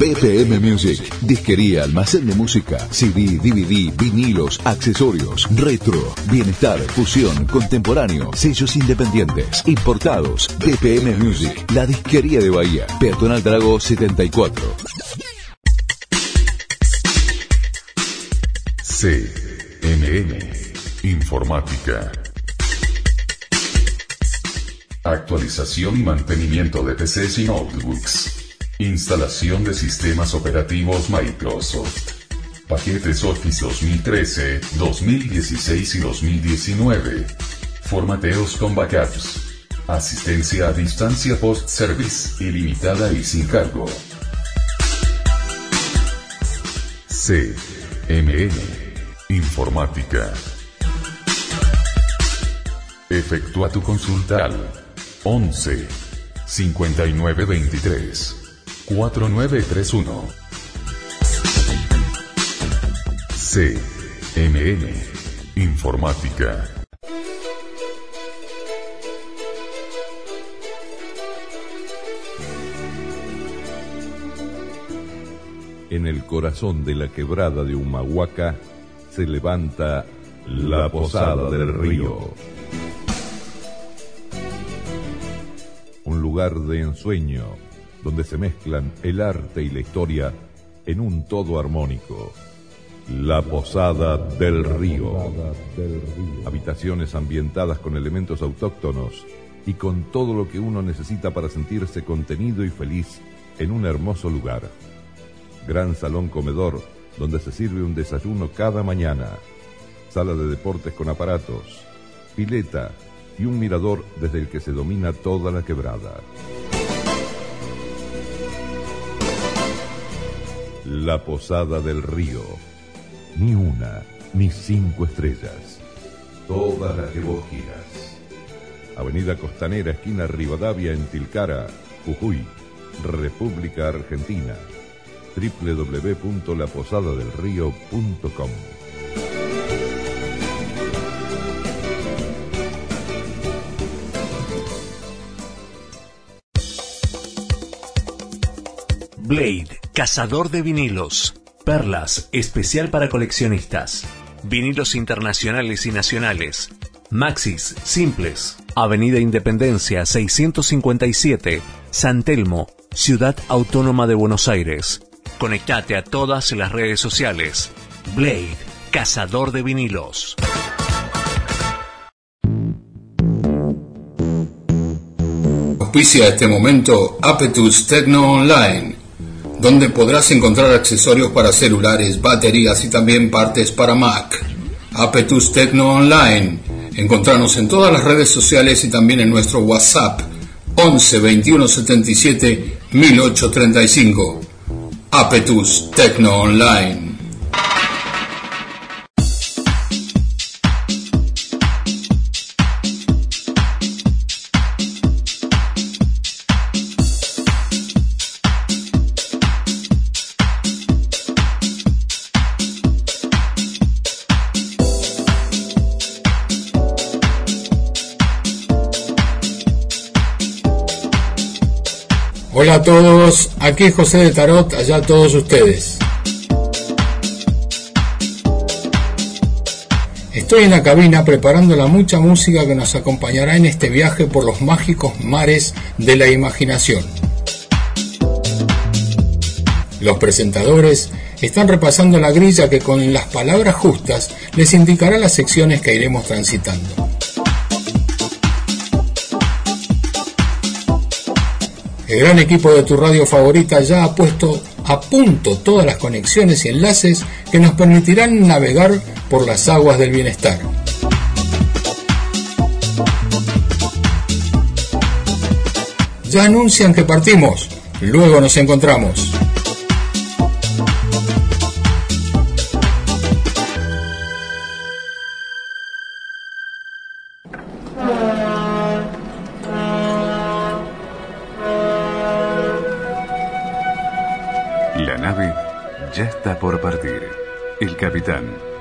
BPM Music, disquería, almacén de música, CD, DVD, vinilos, accesorios, retro, bienestar, fusión, contemporáneo, sellos independientes, importados. BPM Music, la disquería de Bahía, Peatonal Drago 74. CMN Informática. Actualización y mantenimiento de PCs y notebooks. Instalación de sistemas operativos Microsoft. Paquetes Office 2013, 2016 y 2019. Formateos con backups. Asistencia a distancia post-service, ilimitada y sin cargo. CMN Informática. Efectúa tu consulta al 11 5923 4931. CMN Informática. En el corazón de la quebrada de Humahuaca se levanta la Posada del Río. Un lugar de ensueño donde se mezclan el arte y la historia en un todo armónico. La Posada del Río. Habitaciones ambientadas con elementos autóctonos y con todo lo que uno necesita para sentirse contenido y feliz en un hermoso lugar. Gran salón comedor donde se sirve un desayuno cada mañana. Sala de deportes con aparatos, pileta y un mirador desde el que se domina toda la quebrada. La Posada del Río. Ni una, ni cinco estrellas. Todas las que vos quieras. Avenida Costanera, esquina Rivadavia, en Tilcara, Jujuy, República Argentina. www.laposadadelrío.com Blade, cazador de vinilos. Perlas, especial para coleccionistas. Vinilos internacionales y nacionales. Maxis, simples. Avenida Independencia 657, San Telmo, Ciudad Autónoma de Buenos Aires. Conectate a todas las redes sociales. Blade, cazador de vinilos. Auspicia este momento Apetus Tecno Online, donde podrás encontrar accesorios para celulares, baterías y también partes para Mac. Apetus Tecno Online. Encontrarnos en todas las redes sociales y también en nuestro WhatsApp 11 21 77 1835. Apetus Tecno Online. Todos, aquí José de Tarot, allá todos ustedes. Estoy en la cabina preparando la mucha música que nos acompañará en este viaje por los mágicos mares de la imaginación. Los presentadores están repasando la grilla que con las palabras justas les indicará las secciones que iremos transitando. El gran equipo de tu radio favorita ya ha puesto a punto todas las conexiones y enlaces que nos permitirán navegar por las aguas del bienestar. Ya anuncian que partimos, luego nos encontramos.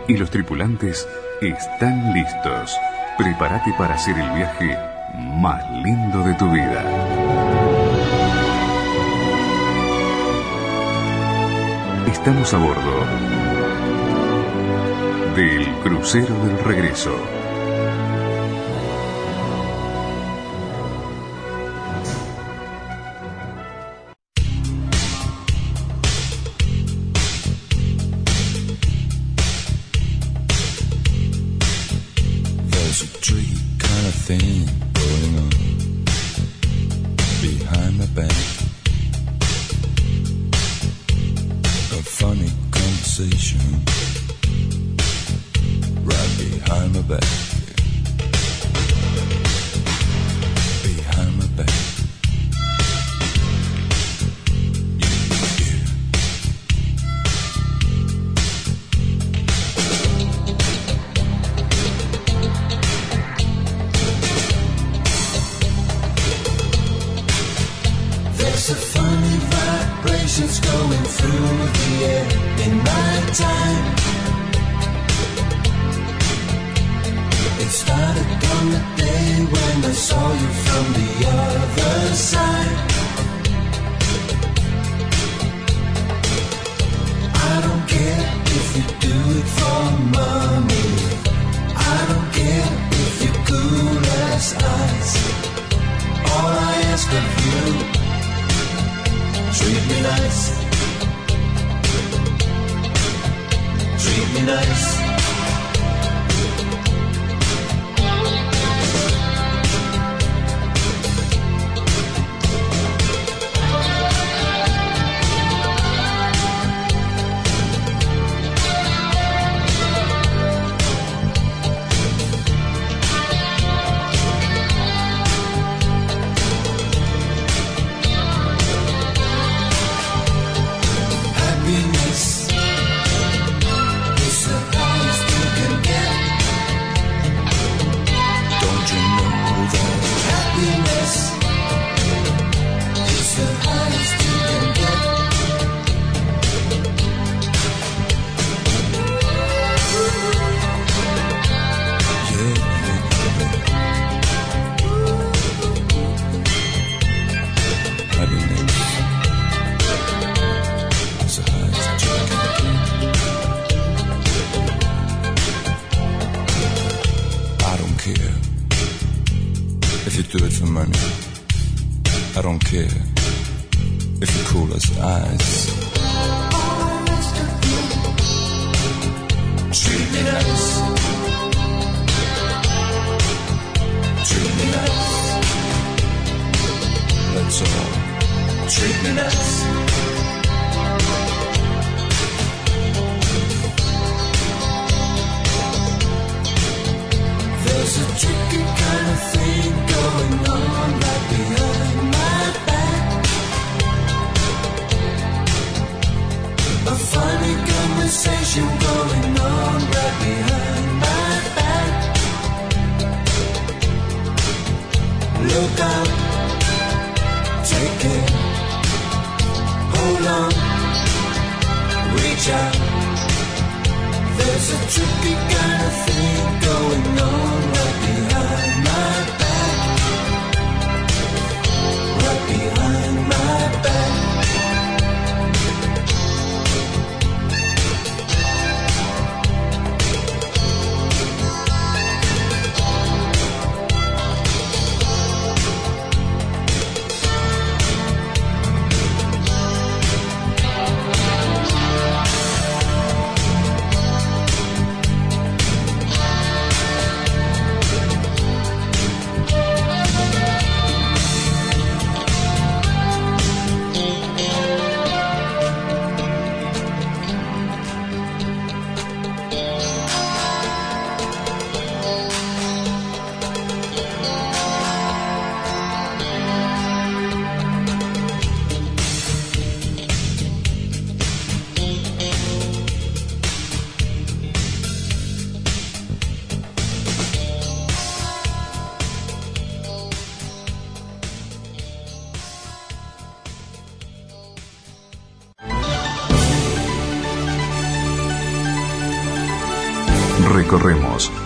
Y los tripulantes están listos. Prepárate para hacer el viaje más lindo de tu vida. Estamos a bordo del crucero del regreso.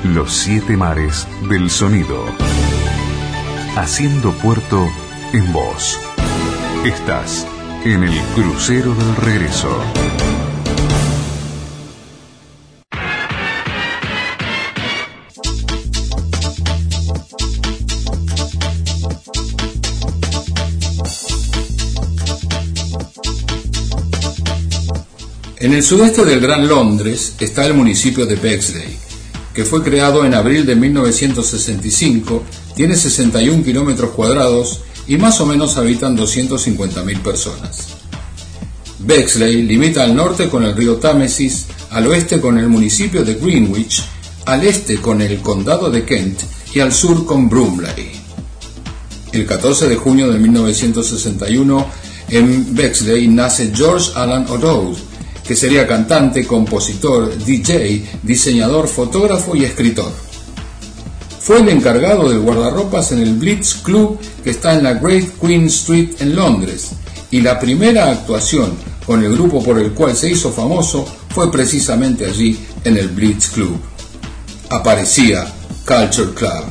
Los siete mares del sonido. Haciendo puerto en voz. Estás en el crucero del regreso. En el sudeste del Gran Londres está el municipio de Bexley, que fue creado en abril de 1965, tiene 61 kilómetros cuadrados y más o menos habitan 250.000 personas. Bexley limita al norte con el río Támesis, al oeste con el municipio de Greenwich, al este con el condado de Kent y al sur con Brumley. El 14 de junio de 1961 en Bexley nace George Alan O'Dowd, que sería cantante, compositor, DJ, diseñador, fotógrafo y escritor. Fue el encargado del guardarropas en el Blitz Club que está en la Great Queen Street en Londres, y la primera actuación con el grupo por el cual se hizo famoso fue precisamente allí en el Blitz Club. Aparecía Culture Club,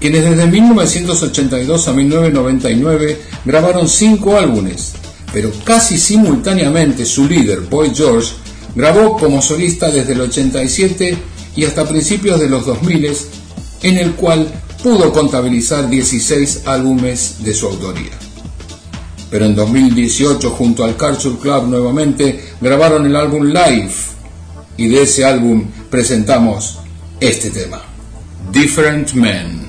quienes desde 1982 a 1999 grabaron cinco álbumes, pero casi simultáneamente su líder, Boy George, grabó como solista desde el 87 y hasta principios de los 2000, en el cual pudo contabilizar 16 álbumes de su autoría. Pero en 2018, junto al Culture Club nuevamente, grabaron el álbum Live, y de ese álbum presentamos este tema, Different Men.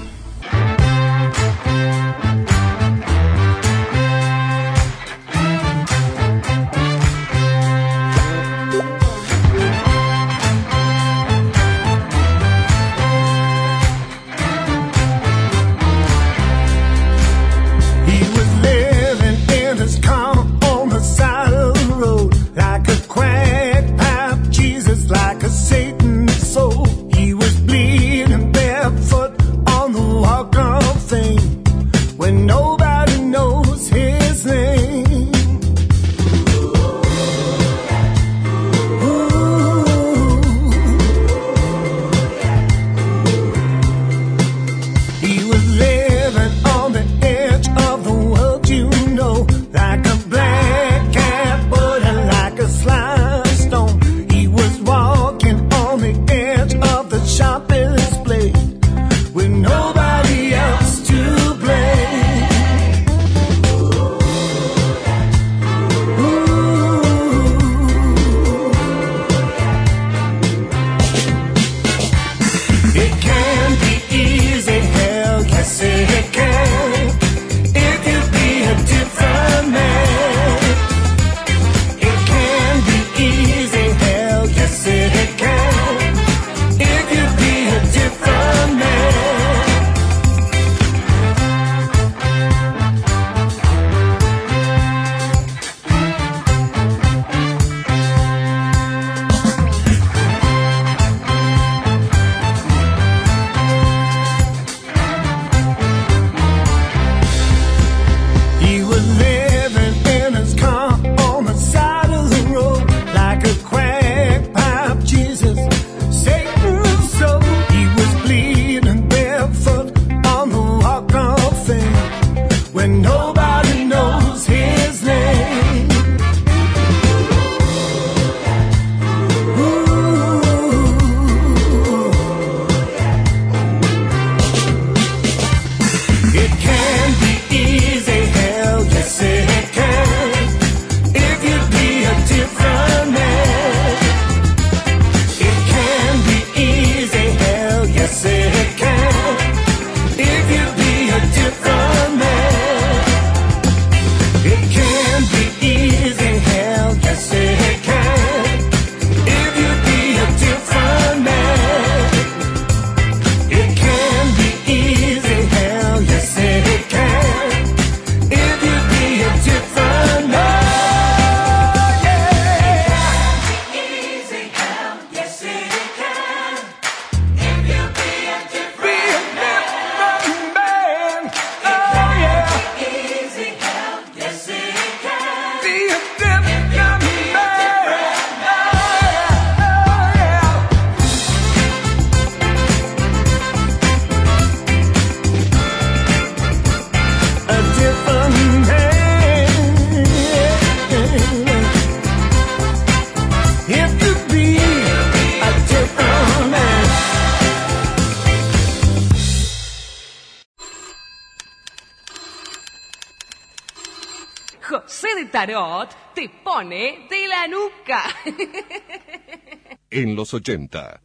Pone de la nuca. En los 80.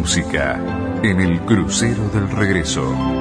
Música en el crucero del regreso.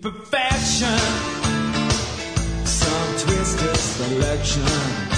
Perfection, some twisted selection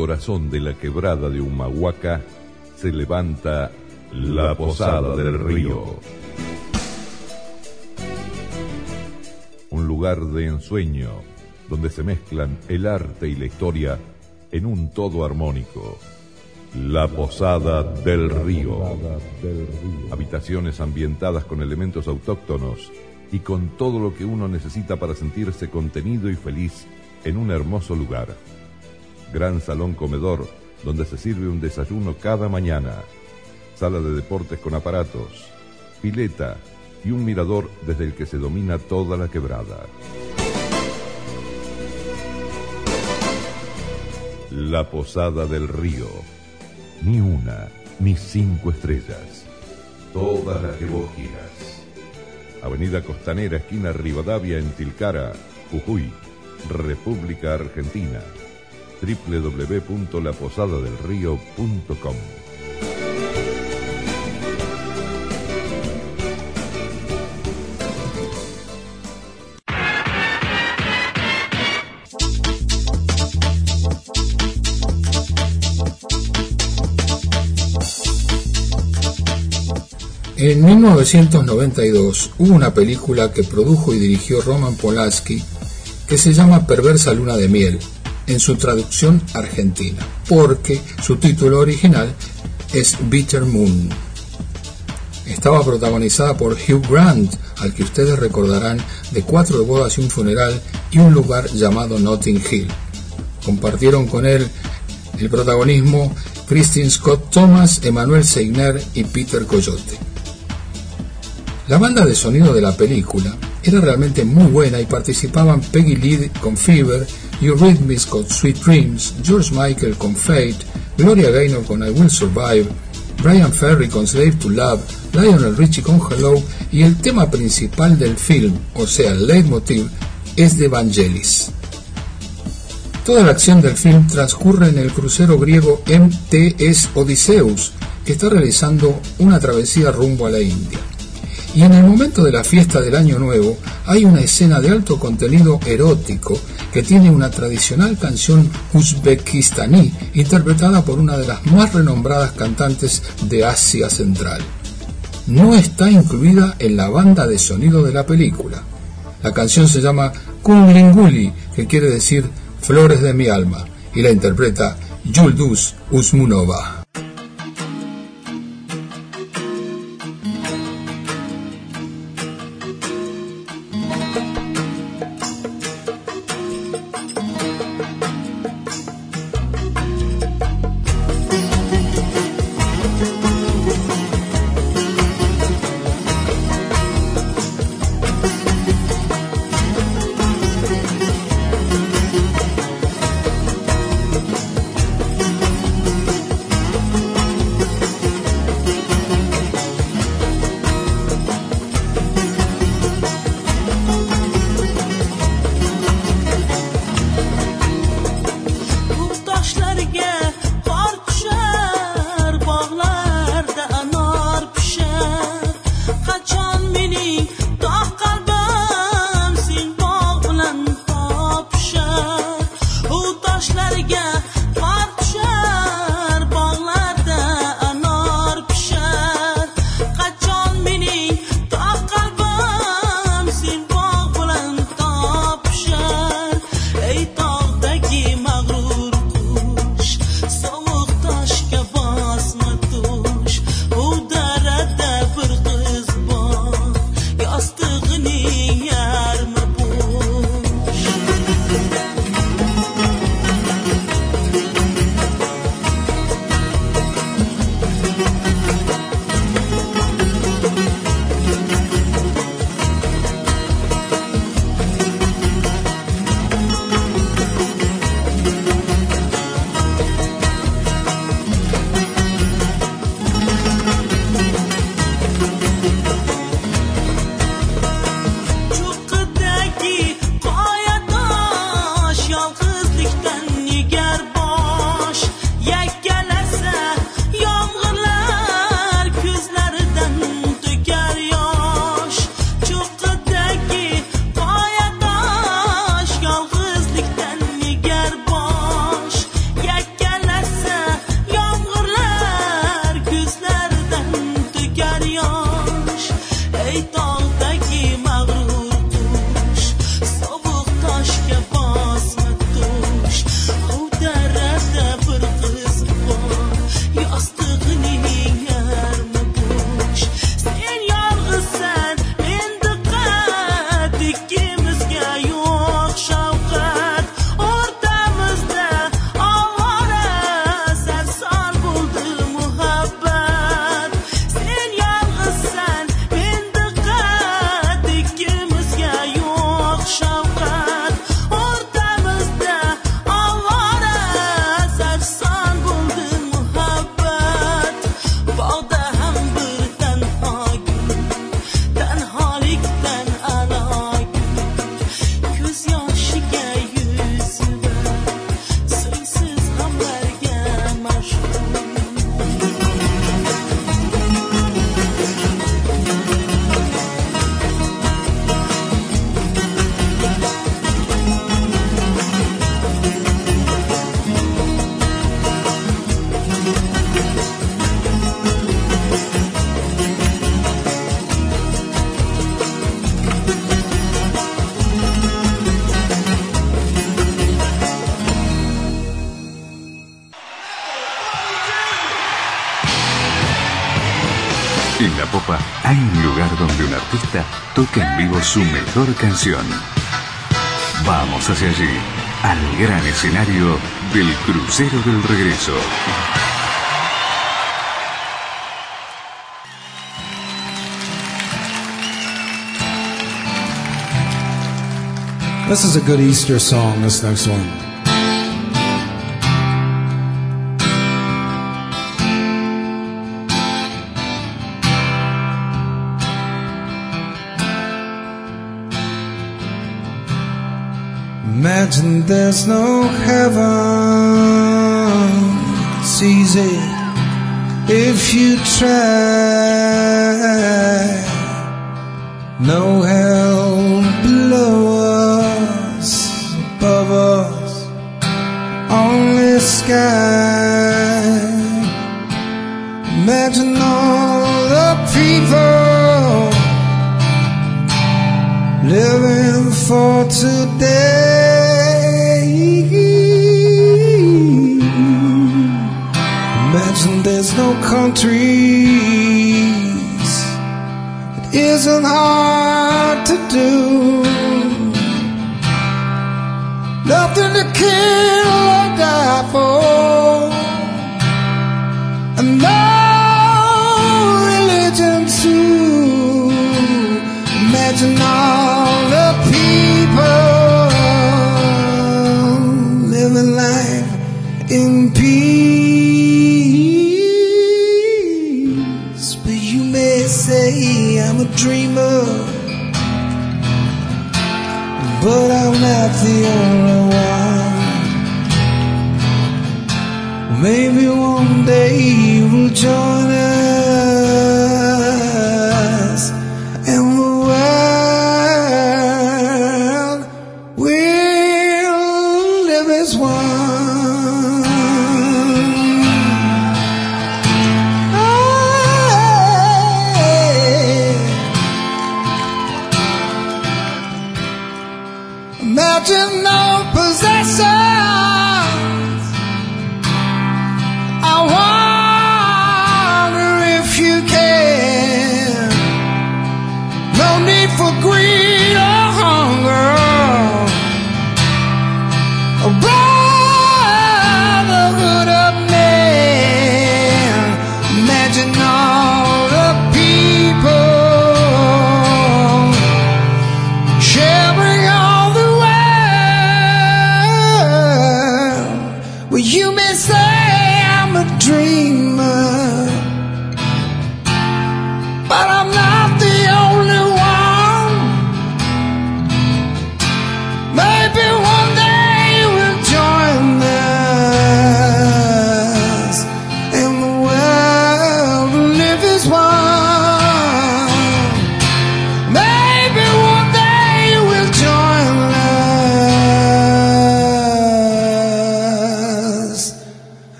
corazón de la quebrada de Humahuaca se levanta la Posada del Río. Un lugar de ensueño donde se mezclan el arte y la historia en un todo armónico. La Posada del Río. Habitaciones ambientadas con elementos autóctonos y con todo lo que uno necesita para sentirse contenido y feliz en un hermoso lugar gran salón comedor donde se sirve un desayuno cada mañana, sala de deportes con aparatos, pileta y un mirador desde el que se domina toda la quebrada. La Posada del Río. Ni una, ni cinco estrellas. Todas las que vos quieras. Avenida Costanera, esquina Rivadavia, en Tilcara, Jujuy, República Argentina www.laposadadelrío.com. En 1992 hubo una película que produjo y dirigió Roman Polanski que se llama Perversa Luna de Miel, en su traducción argentina, porque su título original es Bitter Moon. Estaba protagonizada por Hugh Grant, al que ustedes recordarán de Cuatro bodas y un funeral y un lugar llamado Notting Hill. Compartieron con él el protagonismo Christine Scott Thomas, Emmanuel Seigner y Peter Coyote. La banda de sonido de la película era realmente muy buena y participaban Peggy Lee con Fever, Eurythmics con Sweet Dreams, George Michael con Fate, Gloria Gaynor con I Will Survive, Brian Ferry con Slave to Love, Lionel Richie con Hello y el tema principal del film, o sea, el leitmotiv, es de Vangelis. Toda la acción del film transcurre en el crucero griego MTS Odysseus, que está realizando una travesía rumbo a la India. Y en el momento de la fiesta del Año Nuevo hay una escena de alto contenido erótico que tiene una tradicional canción uzbekistaní interpretada por una de las más renombradas cantantes de Asia Central. No está incluida en la banda de sonido de la película. La canción se llama Kunglinguli, que quiere decir Flores de mi alma, y la interpreta Yulduz Usmunova. Su mejor canción. Vamos hacia allí, al gran escenario del Crucero del Regreso. This is a good Easter song, this next one. Imagine there's no heaven. It's easy if you try. No hell countries. It isn't hard to do. Nothing to kill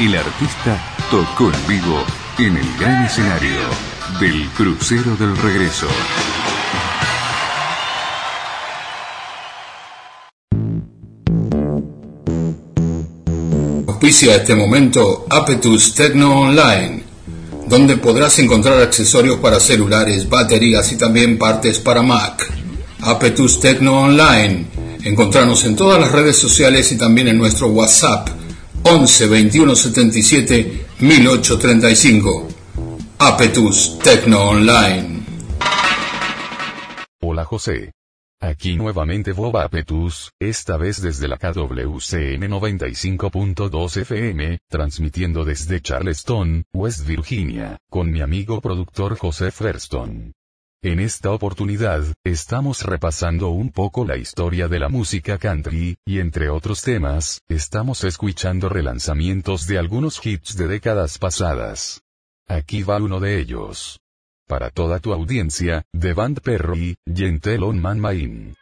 El artista tocó en vivo en el gran escenario del Crucero del Regreso. Auspicia este momento Apetus Tecno Online, donde podrás encontrar accesorios para celulares, baterías y también partes para Mac. Apetus Tecno Online. Encontrarnos en todas las redes sociales y también en nuestro WhatsApp 11 21 77 1835. Apetus Tecno Online. Hola José. Aquí nuevamente Bob Apetus, esta vez desde la KWCN 95.2 FM, transmitiendo desde Charleston, West Virginia, con mi amigo productor José Ferston. En esta oportunidad, estamos repasando un poco la historia de la música country, y entre otros temas, estamos escuchando relanzamientos de algunos hits de décadas pasadas. Aquí va uno de ellos. Para toda tu audiencia, de Band Perry, Gentle on Man Main.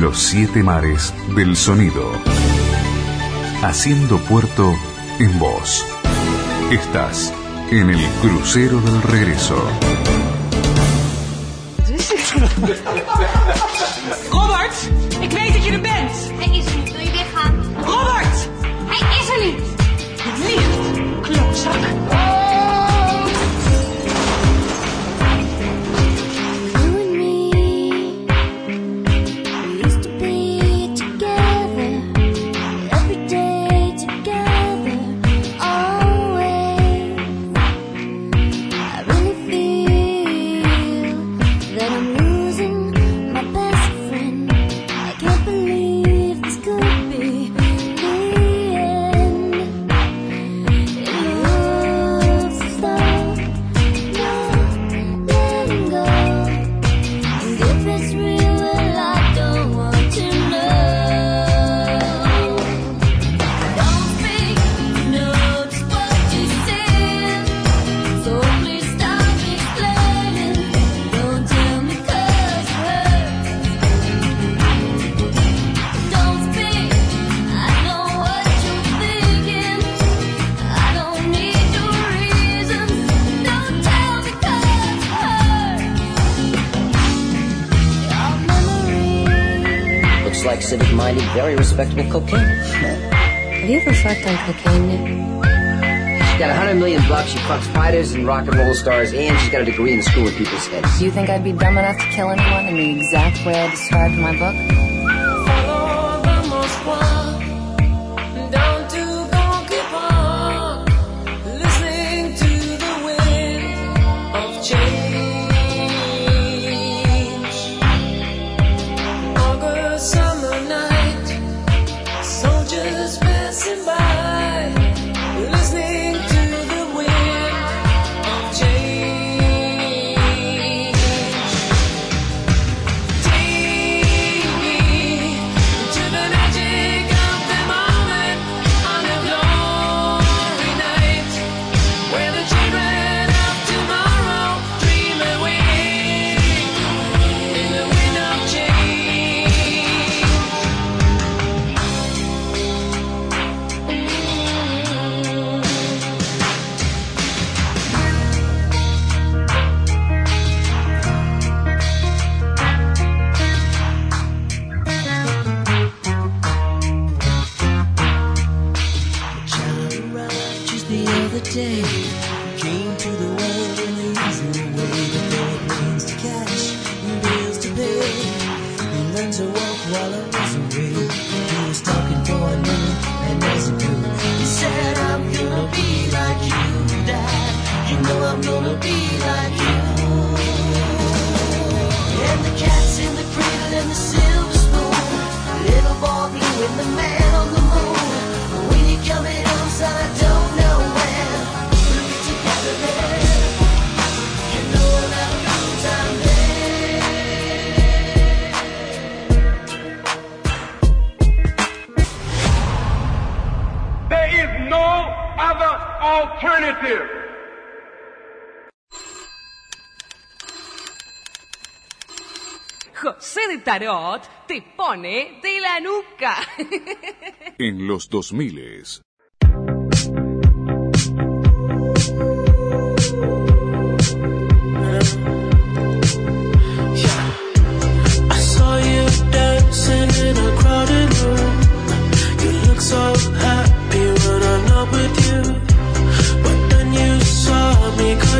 Los siete mares del sonido. Haciendo puerto en voz. Estás en el crucero del regreso. civic-minded, very respectable cocaine. Have you ever fucked on cocaine? She's got 100 million bucks. She fucks fighters and rock and roll stars, and she's got a degree in School of People's Heads. Do you think I'd be dumb enough to kill anyone in the exact way I described in my book? tarot te pone de la nuca. En los 2000. so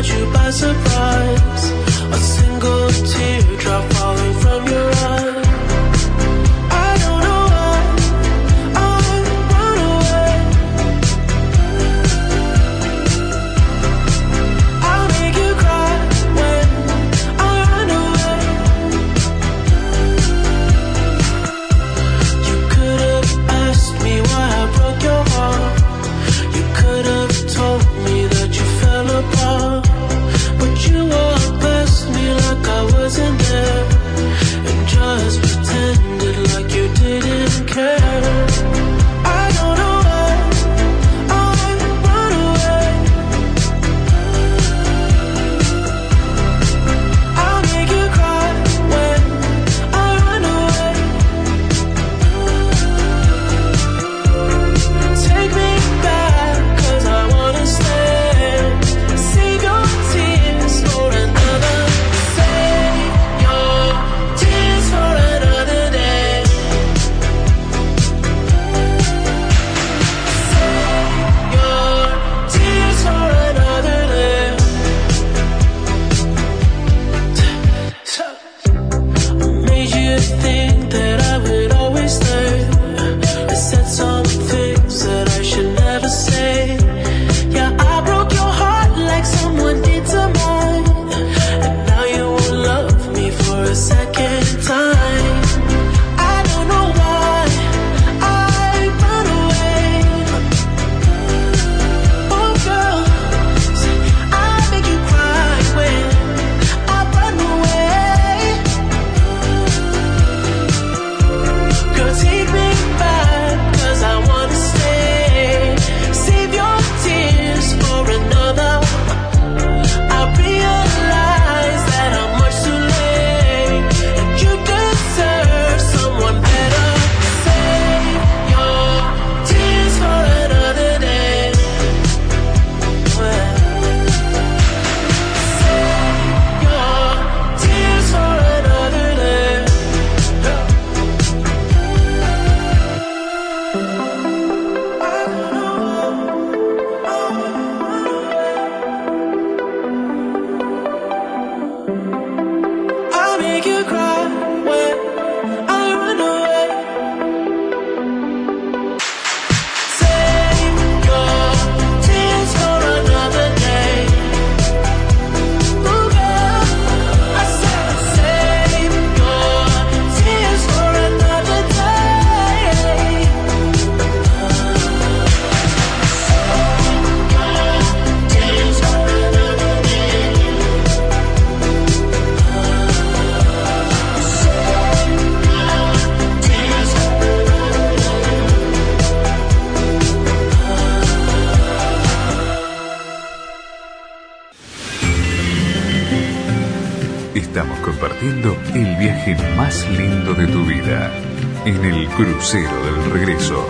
you by surprise. A single. el viaje más lindo de tu vida en el crucero del regreso.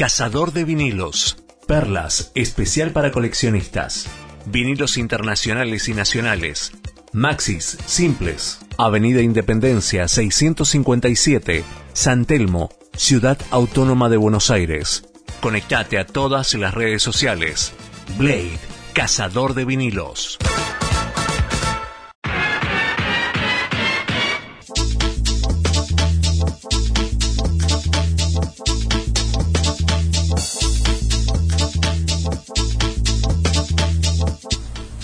Cazador de vinilos. Perlas, especial para coleccionistas. Vinilos internacionales y nacionales. Maxis, simples. Avenida Independencia 657, San Telmo, Ciudad Autónoma de Buenos Aires. Conectate a todas las redes sociales. Blade, cazador de vinilos.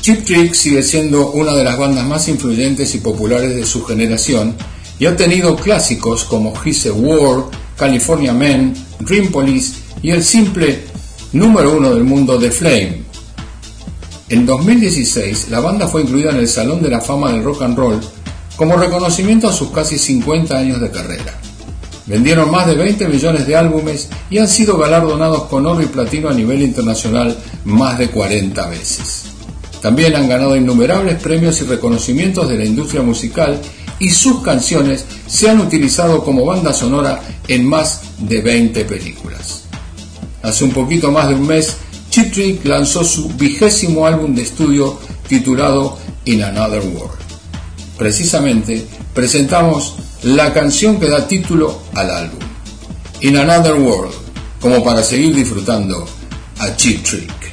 Chip Trick sigue siendo una de las bandas más influyentes y populares de su generación y ha tenido clásicos como He's a War, California Man, Dream Police y el simple número uno del mundo The Flame. En 2016, la banda fue incluida en el Salón de la Fama del Rock and Roll como reconocimiento a sus casi 50 años de carrera. Vendieron más de 20 millones de álbumes y han sido galardonados con oro y platino a nivel internacional más de 40 veces. También han ganado innumerables premios y reconocimientos de la industria musical y sus canciones se han utilizado como banda sonora en más de 20 películas. Hace un poquito más de un mes, Chip Trick lanzó su vigésimo álbum de estudio titulado In Another World. Precisamente presentamos la canción que da título al álbum, In Another World, como para seguir disfrutando a Chip Trick.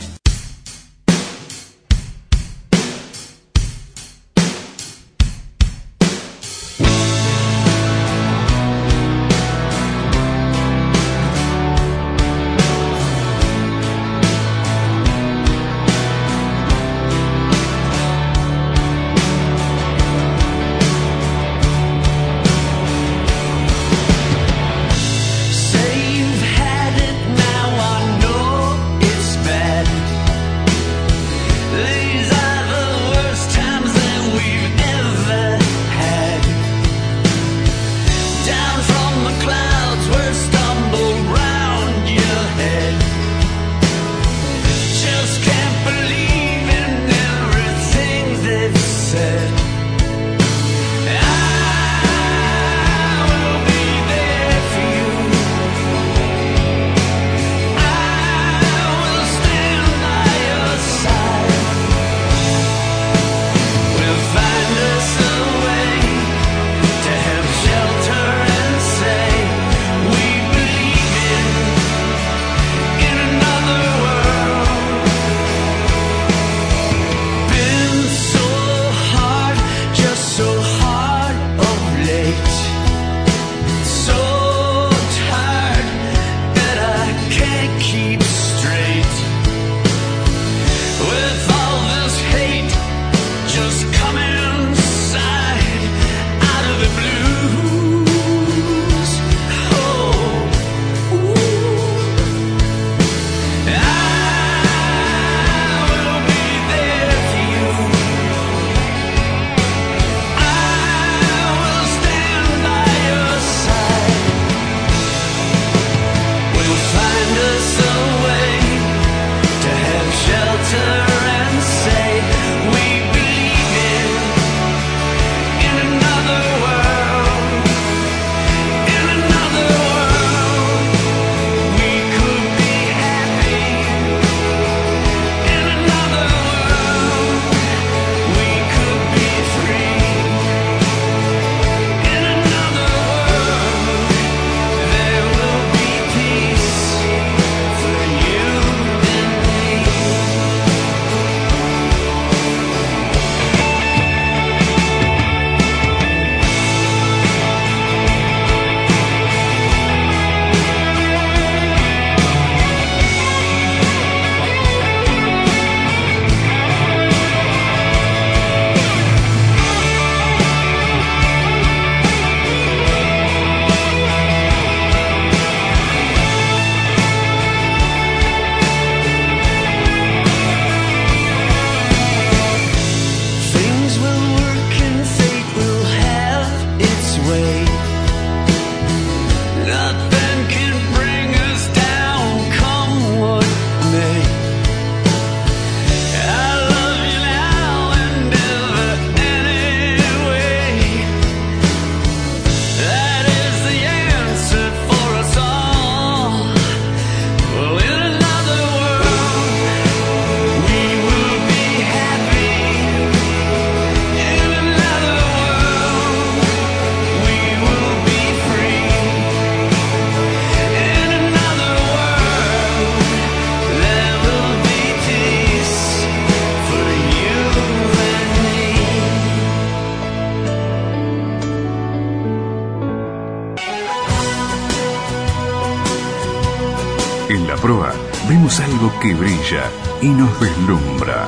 que brilla y nos deslumbra.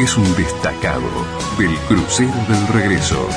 Es un destacado del crucero del regreso.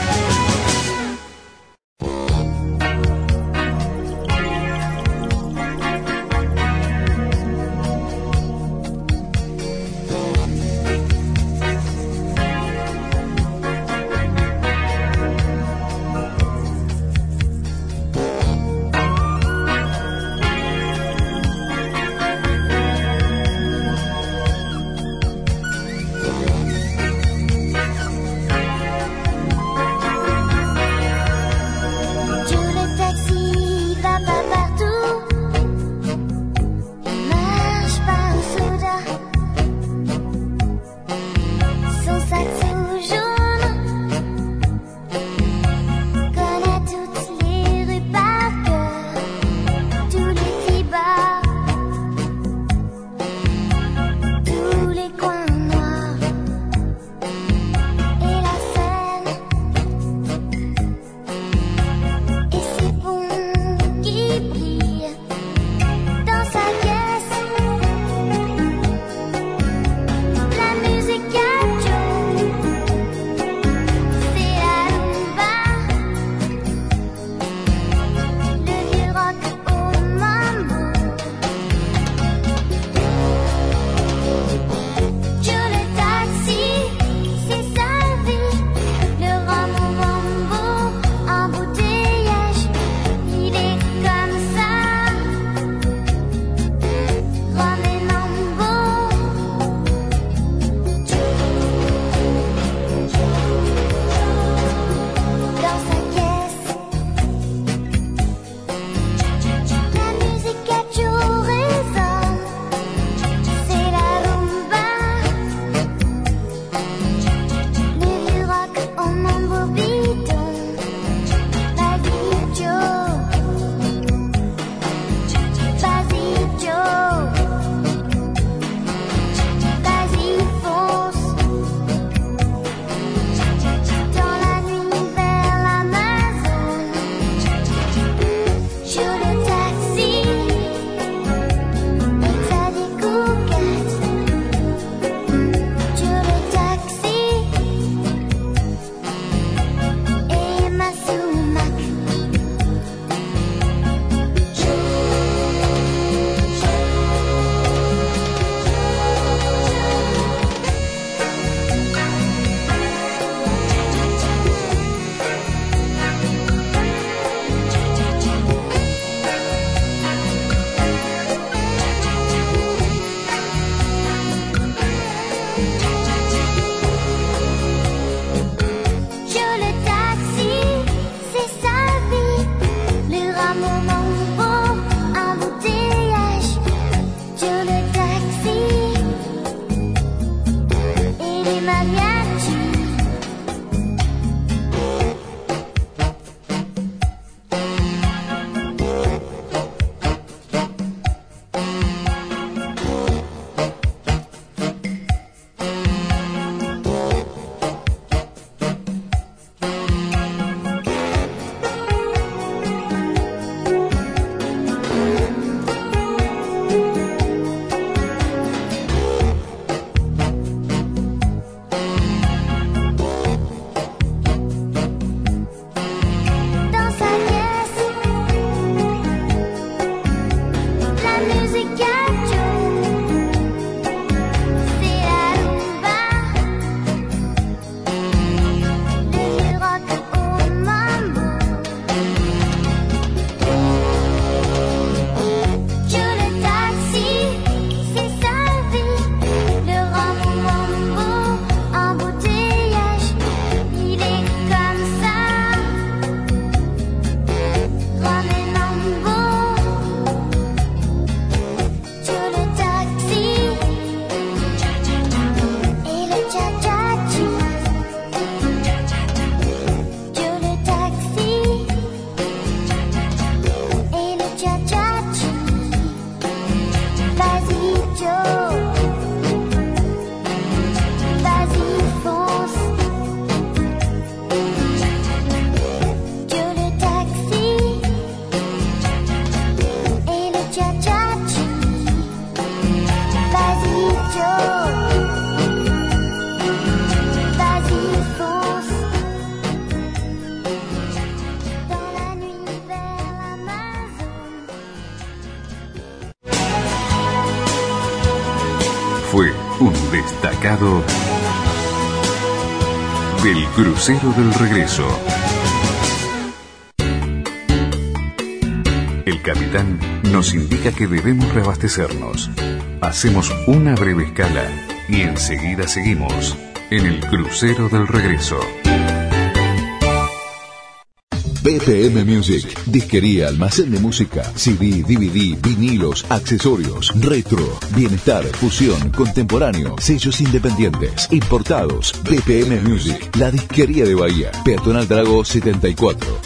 Crucero del regreso. El capitán nos indica que debemos reabastecernos. Hacemos una breve escala y enseguida seguimos en el crucero del regreso. BPM Music, disquería, almacén de música, CD, DVD, vinilos, accesorios, retro, bienestar, fusión, contemporáneo, sellos independientes, importados. BPM Music, la disquería de Bahía, Peatonal Drago 74.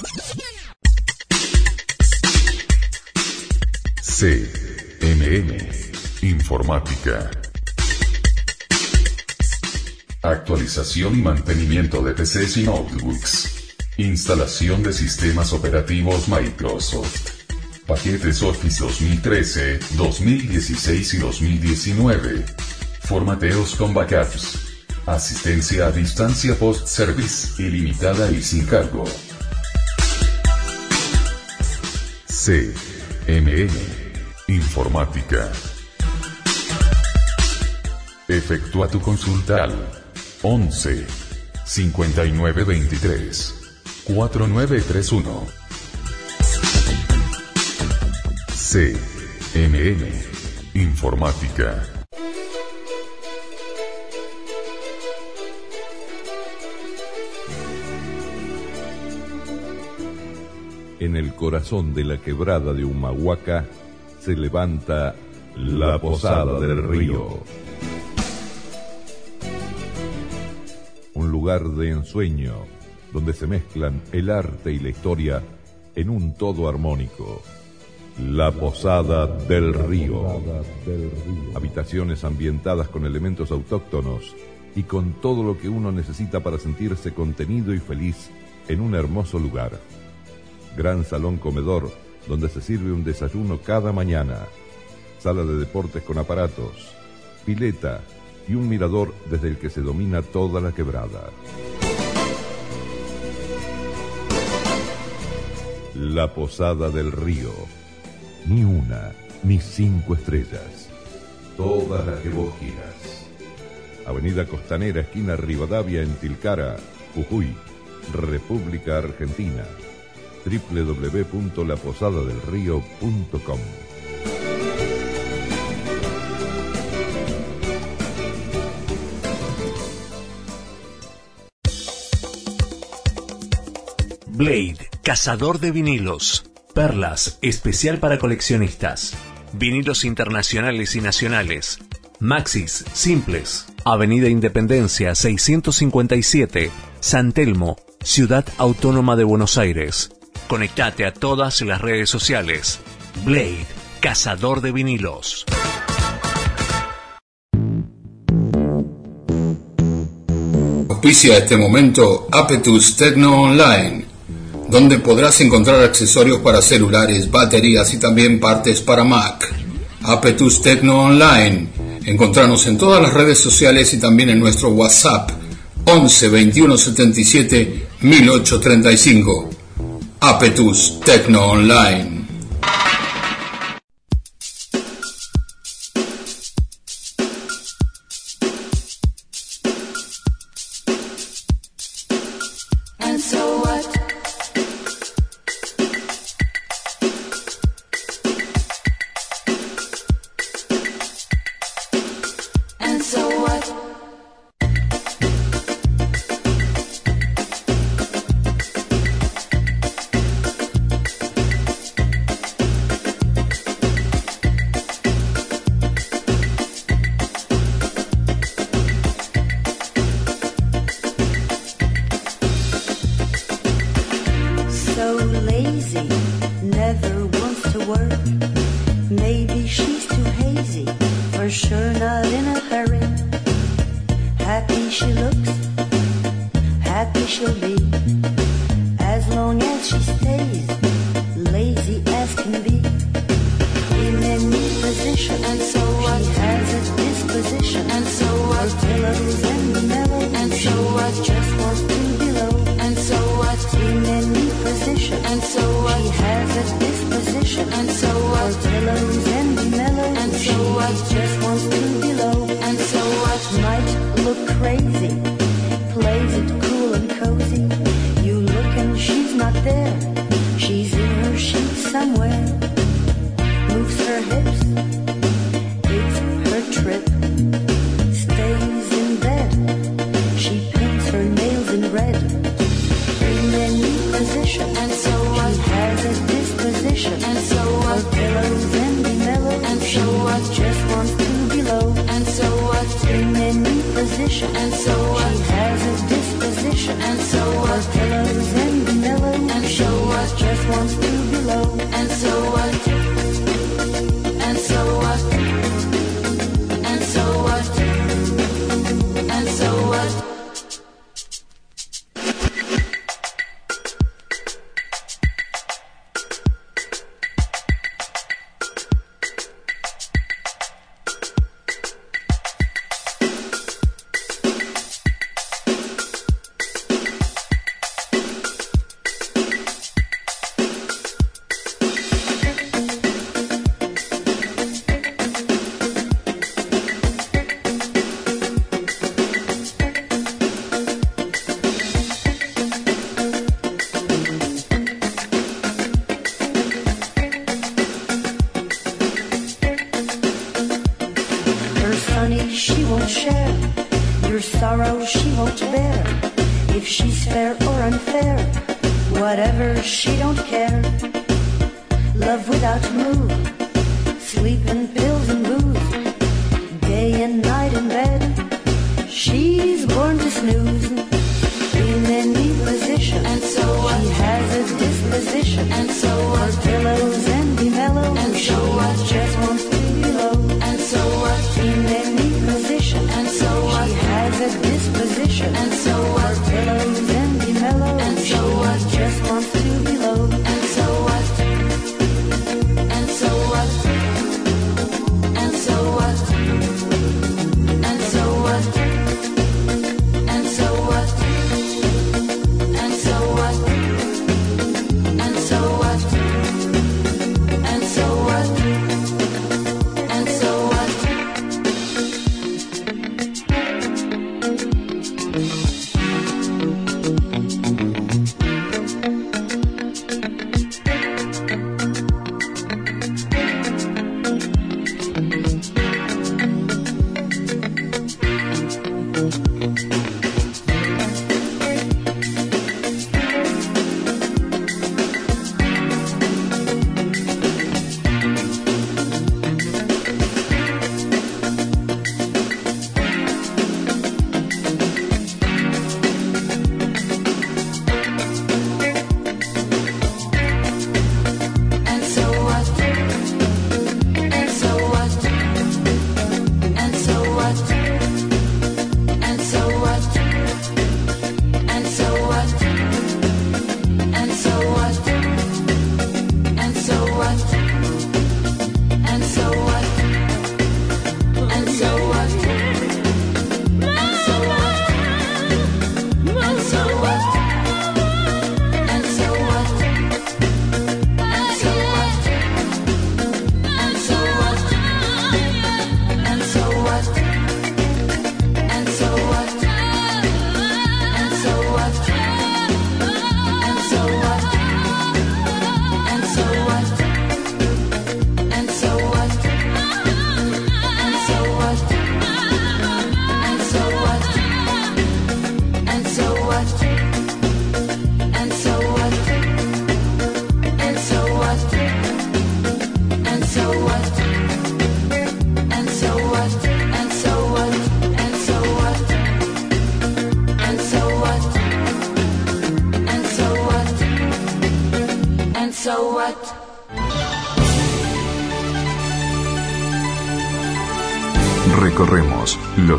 CMM Informática. Actualización y mantenimiento de PCs y notebooks. Instalación de sistemas operativos Microsoft. Paquetes Office 2013, 2016 y 2019. Formateos con backups. Asistencia a distancia post-service ilimitada y sin cargo. CMM Informática. Efectúa tu consulta al 11 5923 4931. CMN Informática. En el corazón de la quebrada de Humahuaca se levanta la Posada del Río. Un lugar de ensueño donde se mezclan el arte y la historia en un todo armónico. La Posada del Río. Habitaciones ambientadas con elementos autóctonos y con todo lo que uno necesita para sentirse contenido y feliz en un hermoso lugar. Gran salón comedor donde se sirve un desayuno cada mañana. Sala de deportes con aparatos, pileta y un mirador desde el que se domina toda la quebrada. La Posada del Río. Ni una, ni cinco estrellas. Todas las que vos quieras. Avenida Costanera, esquina Rivadavia, en Tilcara, Jujuy, República Argentina. www.laposadadelrío.com Blade, cazador de vinilos. Perlas, especial para coleccionistas. Vinilos internacionales y nacionales. Maxis, simples. Avenida Independencia 657, San Telmo, Ciudad Autónoma de Buenos Aires. Conectate a todas las redes sociales. Blade, cazador de vinilos. Auspicia este momento Apetus Tecno Online, donde podrás encontrar accesorios para celulares, baterías y también partes para Mac. Apetus Tecno Online. Encontrarnos en todas las redes sociales y también en nuestro WhatsApp 11 21 77 1835. Apetus Tecno Online.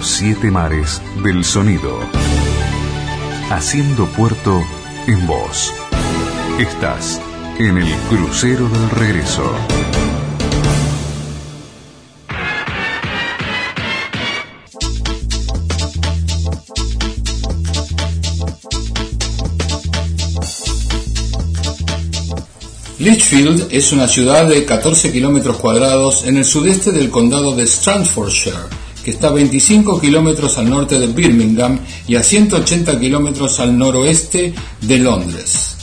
siete mares del sonido. Haciendo puerto en voz. Estás en el crucero del regreso. Litchfield es una ciudad de 14 kilómetros cuadrados en el sudeste del condado de Staffordshire, que está a 25 kilómetros al norte de Birmingham y a 180 kilómetros al noroeste de Londres.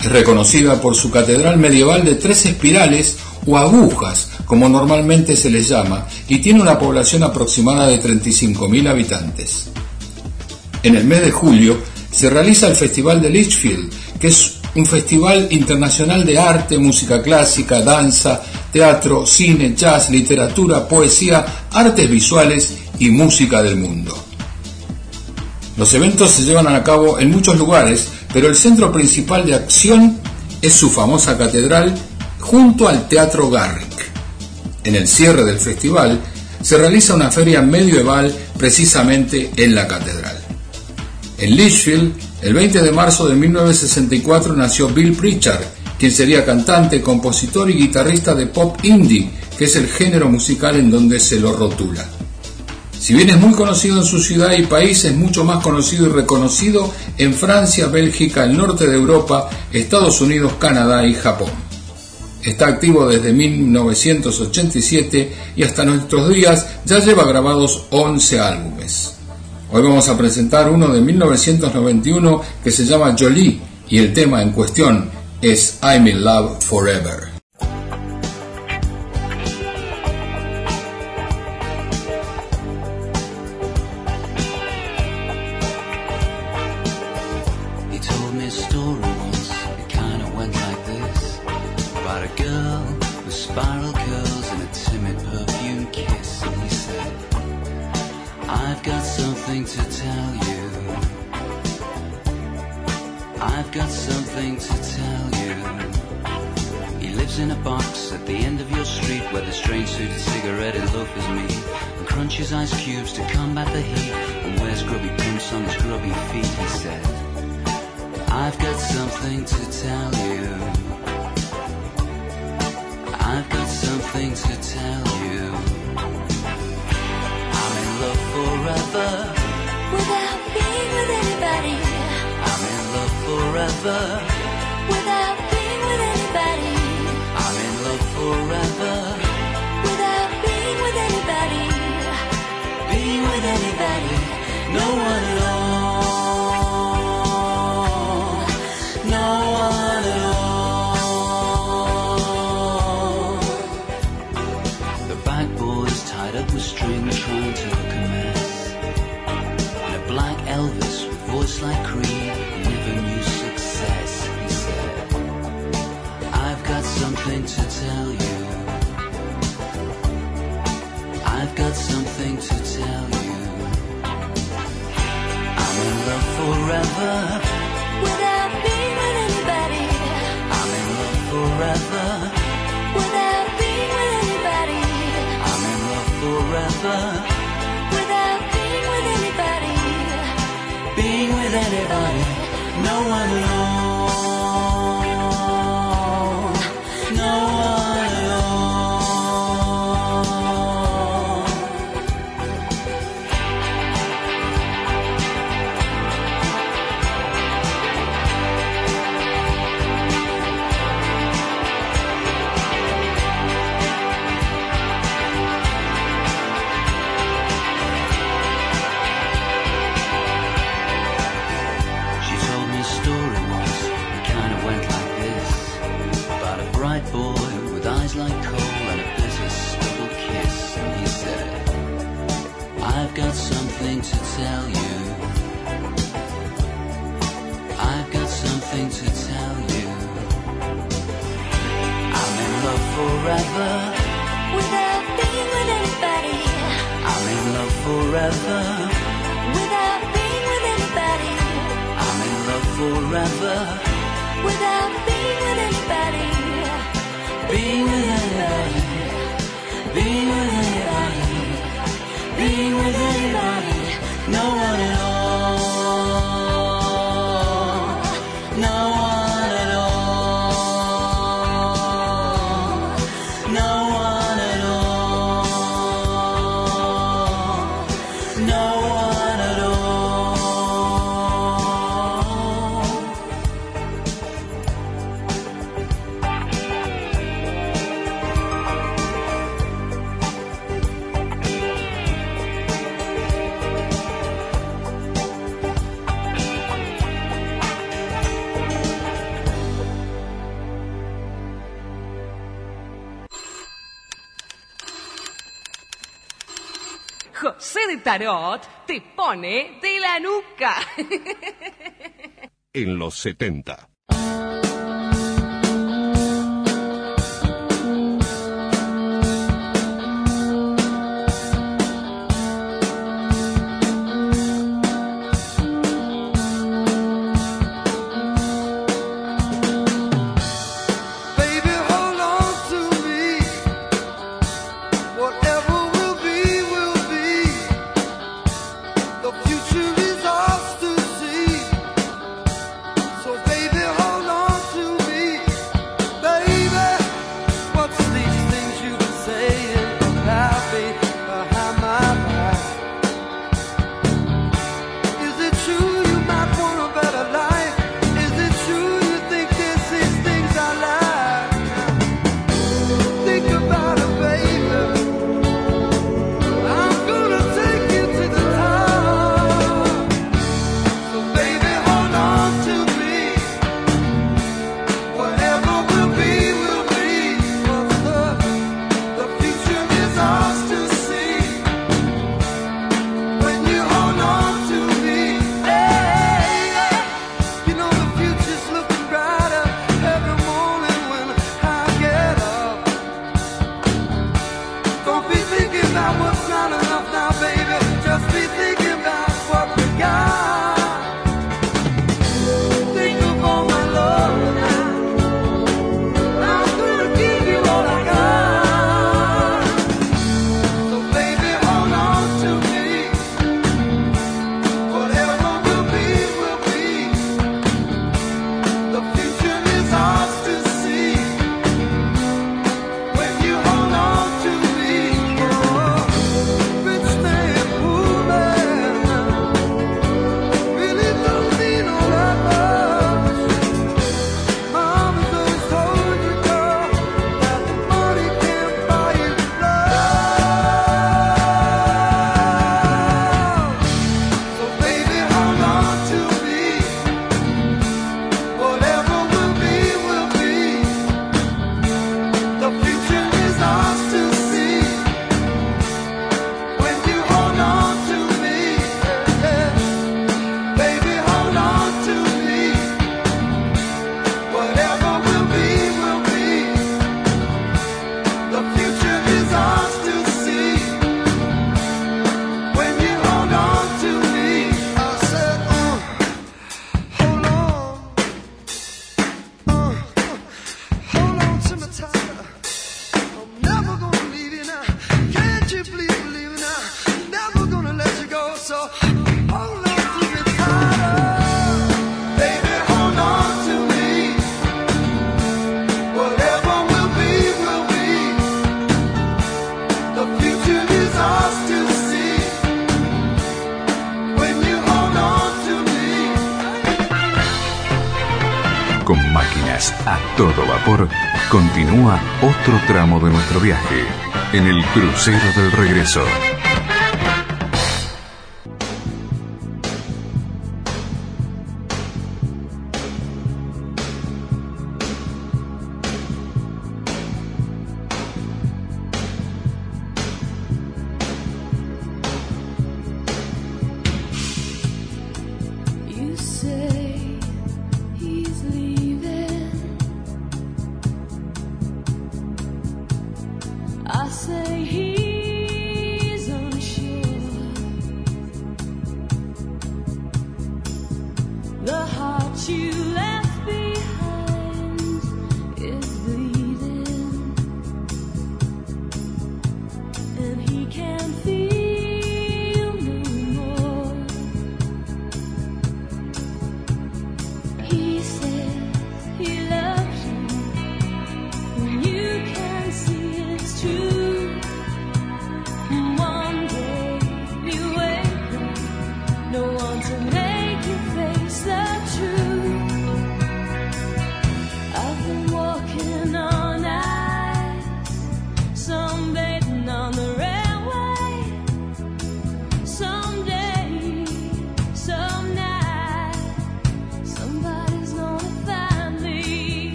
Es reconocida por su catedral medieval de tres espirales o agujas, como normalmente se les llama, y tiene una población aproximada de 35.000 habitantes. En el mes de julio se realiza el Festival de Lichfield, que es un festival internacional de arte, música clásica, danza, teatro, cine, jazz, literatura, poesía, artes visuales y música del mundo. Los eventos se llevan a cabo en muchos lugares, pero el centro principal de acción es su famosa catedral junto al Teatro Garrick. En el cierre del festival se realiza una feria medieval precisamente en la catedral. En Lichfield, el 20 de marzo de 1964 nació Bill Pritchard, quien sería cantante, compositor y guitarrista de pop indie, que es el género musical en donde se lo rotula. Si bien es muy conocido en su ciudad y país, es mucho más conocido y reconocido en Francia, Bélgica, el norte de Europa, Estados Unidos, Canadá y Japón. Está activo desde 1987 y hasta nuestros días ya lleva grabados 11 álbumes. Hoy vamos a presentar uno de 1991 que se llama Jolie y el tema en cuestión es I'm in Love Forever. Forever. Without being with anybody. I'm in love forever. Without being with anybody. I'm in love forever. Without being with anybody. Being with anybody, no one forever. Without being with anybody. I'm in love forever. Without being with anybody. Being with anybody. Being with anybody. Being with anybody. No one at Tarot te pone de la nuca. en los 70. vapor, continúa otro tramo de nuestro viaje en el crucero del regreso.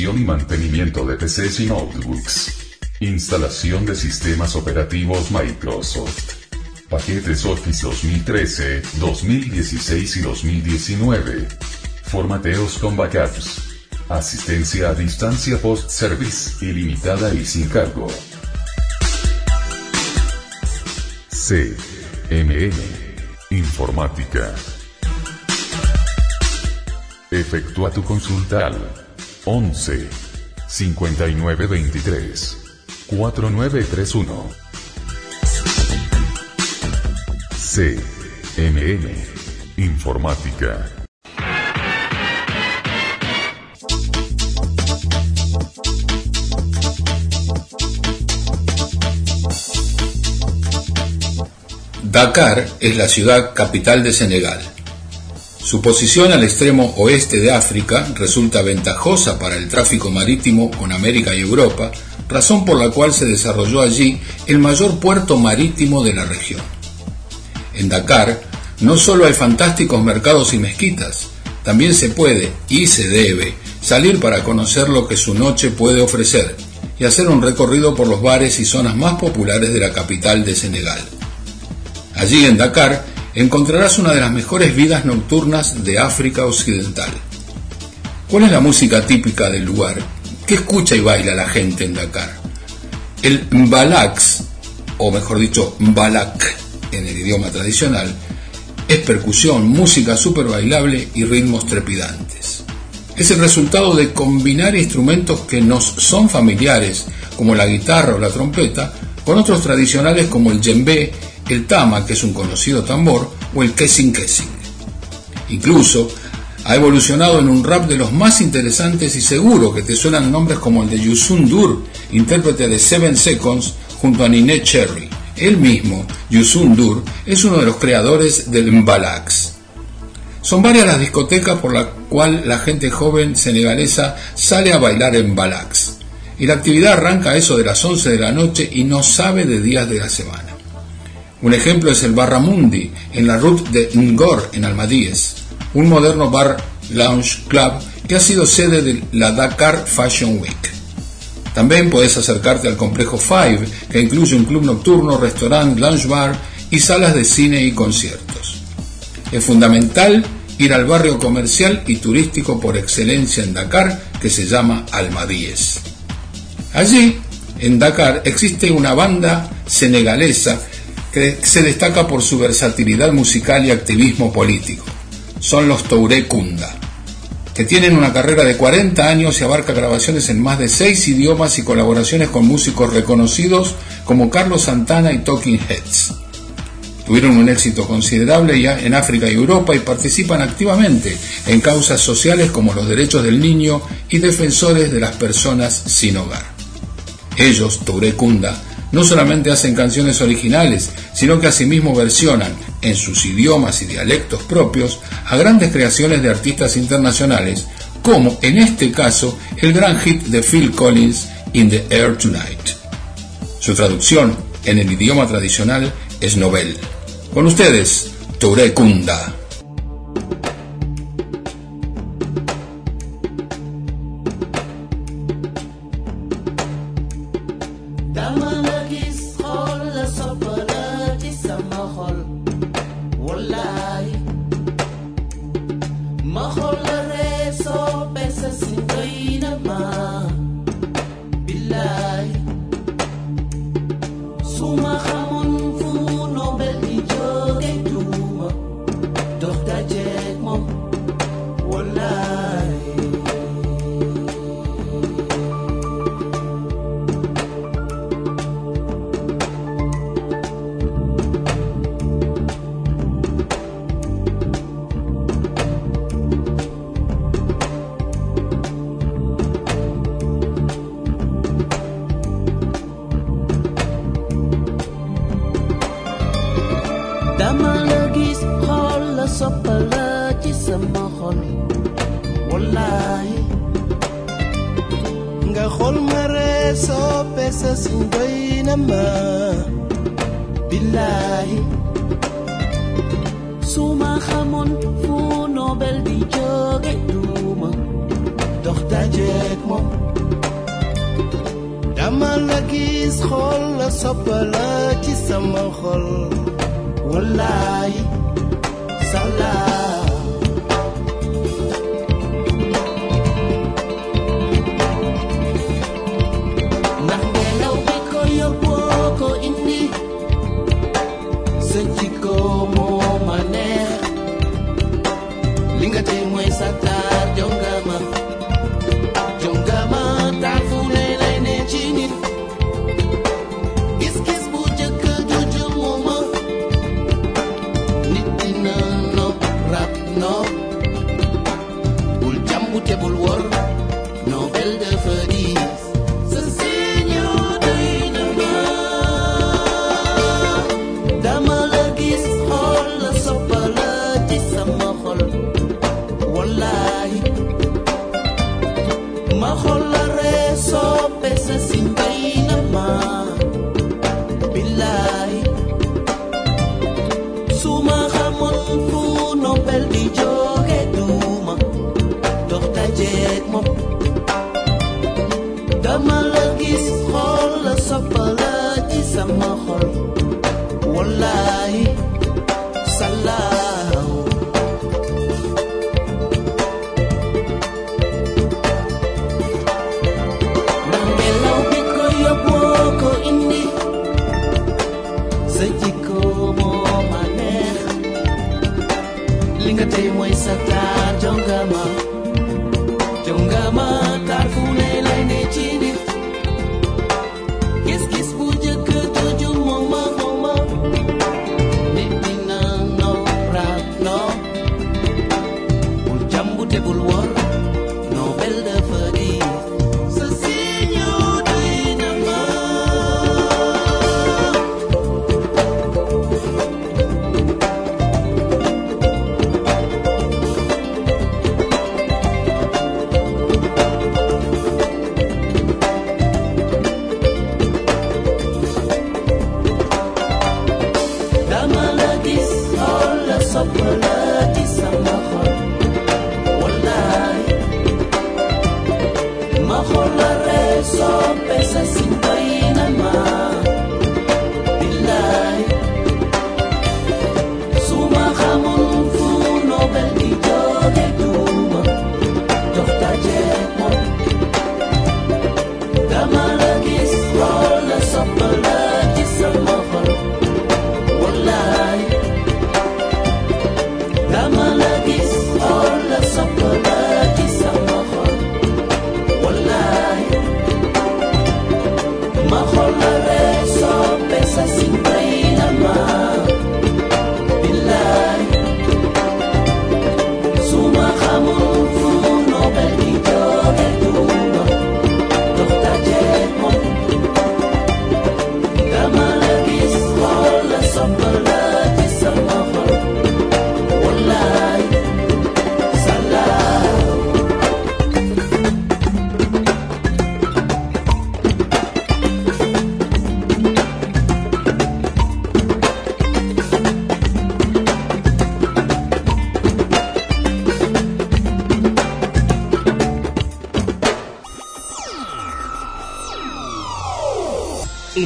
Y mantenimiento de PCs y notebooks. Instalación de sistemas operativos Microsoft. Paquetes Office 2013, 2016 y 2019. Formateos con backups. Asistencia a distancia post-service ilimitada y sin cargo. CMM Informática. Efectúa tu consulta 11 59 23 4931. CMM Informática. Dakar es la ciudad capital de Senegal. Su posición al extremo oeste de África resulta ventajosa para el tráfico marítimo con América y Europa, razón por la cual se desarrolló allí el mayor puerto marítimo de la región. En Dakar no solo hay fantásticos mercados y mezquitas, también se puede y se debe salir para conocer lo que su noche puede ofrecer y hacer un recorrido por los bares y zonas más populares de la capital de Senegal. Allí en Dakar encontrarás una de las mejores vidas nocturnas de África Occidental. ¿Cuál es la música típica del lugar? ¿Qué escucha y baila la gente en Dakar? El mbalax, o mejor dicho, mbalak en el idioma tradicional, es percusión, música súper bailable y ritmos trepidantes. Es el resultado de combinar instrumentos que nos son familiares, como la guitarra o la trompeta, con otros tradicionales como el djembe, el tama, que es un conocido tambor, o el kessing kessing. Incluso ha evolucionado en un rap de los más interesantes y seguro que te suenan nombres como el de Yusun Dur, intérprete de Seven Seconds, junto a Ninette Cherry. Él mismo, Yusun Dur, es uno de los creadores del Mbalax. Son varias las discotecas por las cuales la gente joven senegalesa sale a bailar en Mbalax. Y la actividad arranca a eso de las 11 de la noche y no sabe de días de la semana. Un ejemplo es el Barramundi, en la Route de Ngor, en Almadíes, un moderno bar lounge club que ha sido sede de la Dakar Fashion Week. También puedes acercarte al complejo Five, que incluye un club nocturno, restaurante, lounge bar y salas de cine y conciertos. Es fundamental ir al barrio comercial y turístico por excelencia en Dakar, que se llama Almadíes. Allí, en Dakar, existe una banda senegalesa que se destaca por su versatilidad musical y activismo político. Son los Touré Kunda, que tienen una carrera de 40 años y abarca grabaciones en más de 6 idiomas y colaboraciones con músicos reconocidos como Carlos Santana y Talking Heads. Tuvieron un éxito considerable ya en África y Europa y participan activamente en causas sociales como los derechos del niño y defensores de las personas sin hogar. Ellos, Touré Kunda, no solamente hacen canciones originales, sino que asimismo versionan, en sus idiomas y dialectos propios, a grandes creaciones de artistas internacionales, como en este caso el gran hit de Phil Collins, In the Air Tonight. Su traducción en el idioma tradicional es Nobel. Con ustedes. Woolworth.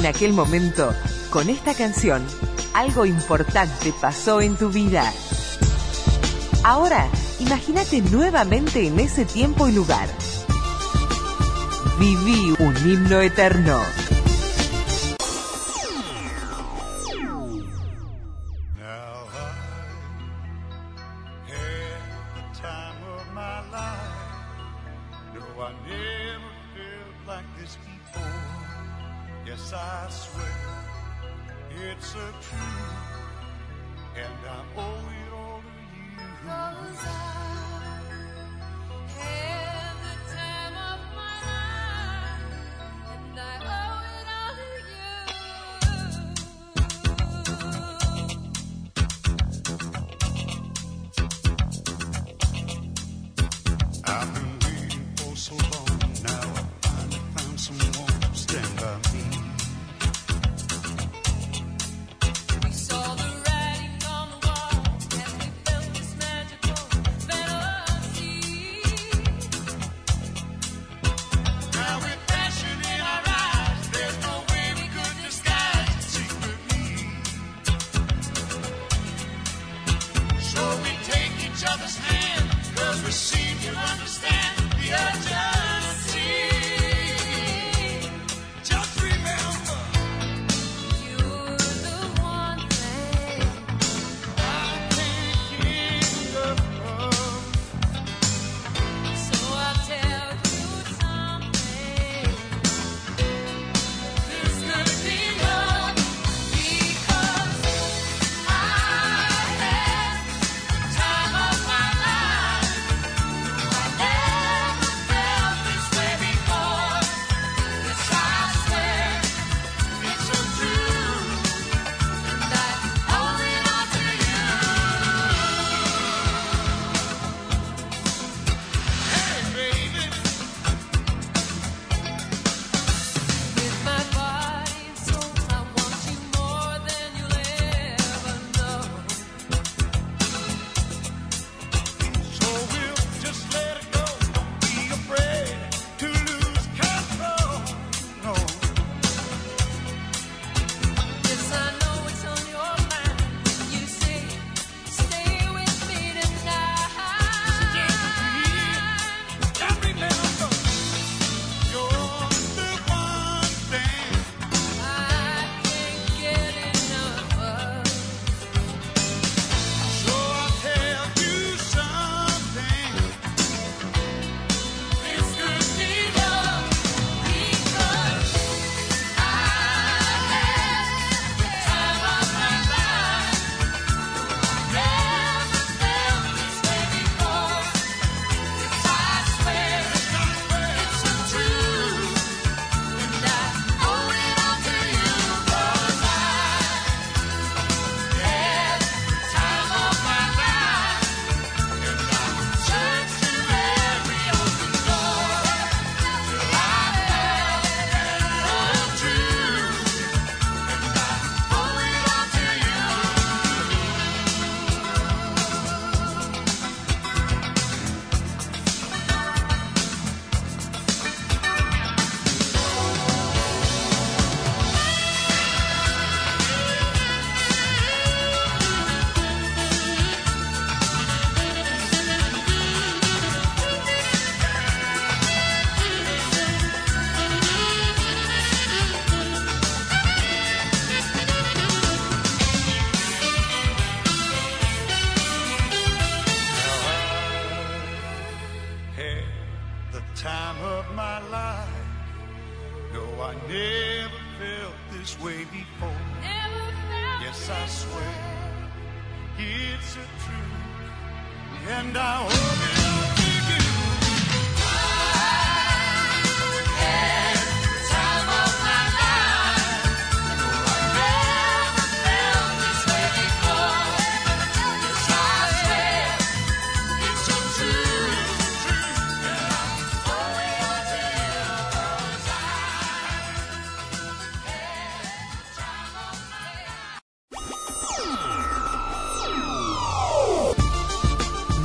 en aquel momento, con esta canción, algo importante pasó en tu vida. Ahora, imagínate nuevamente en ese tiempo y lugar. Viví un himno eterno.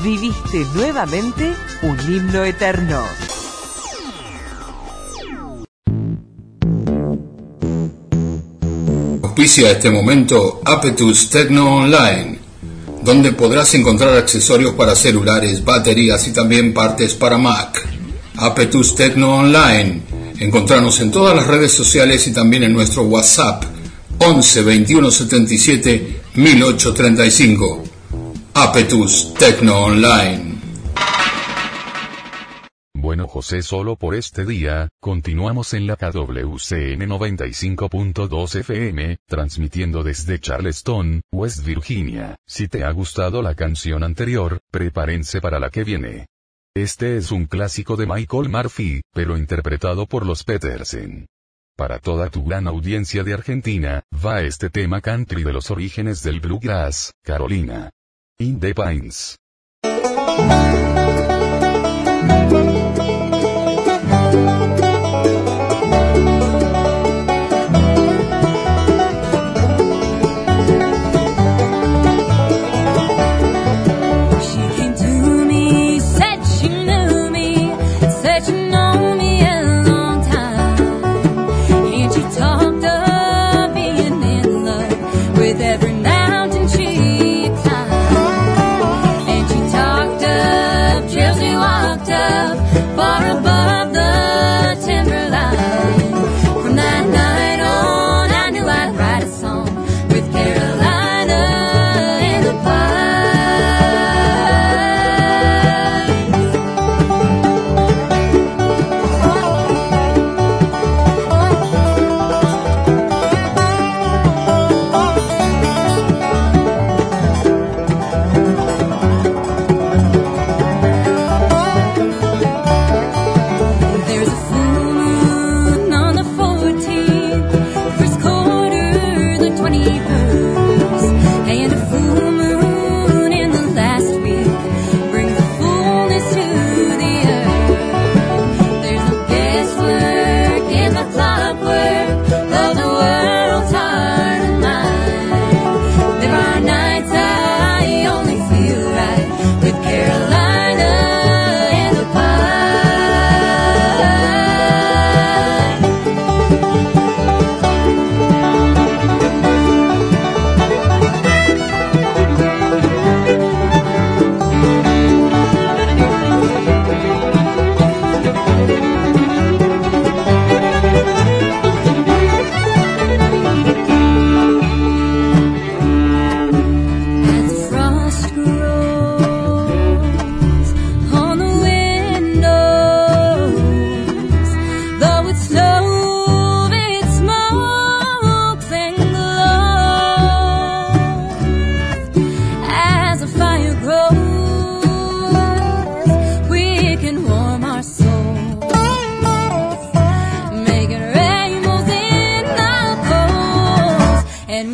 Viviste nuevamente un himno eterno. Auspicia este momento Apetus Techno Online, donde podrás encontrar accesorios para celulares, baterías y también partes para Mac. Apetus Techno Online. Encontrarnos en todas las redes sociales y también en nuestro WhatsApp 11 21 77 1835. Apetus Techno Online. Bueno José, solo por este día, continuamos en la KWCN 95.2 FM, transmitiendo desde Charleston, West Virginia. Si te ha gustado la canción anterior, prepárense para la que viene. Este es un clásico de Michael Murphy, pero interpretado por los Petersen. Para toda tu gran audiencia de Argentina, va este tema country de los orígenes del bluegrass, Carolina. In the Pines.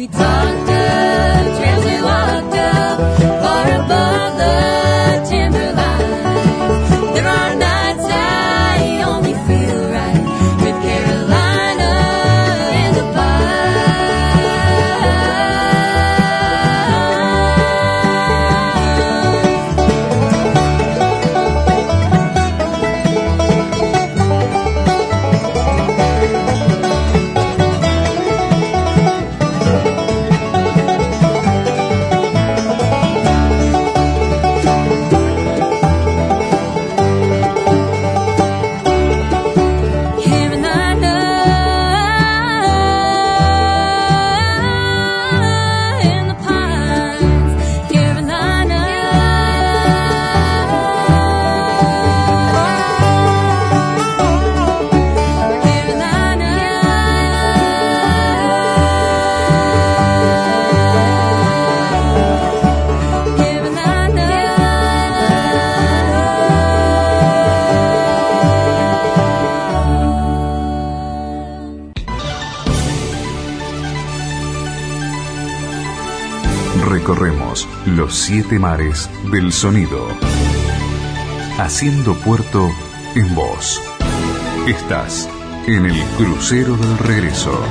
we talked siete mares del sonido. Haciendo puerto en voz. Estás en el crucero del regreso.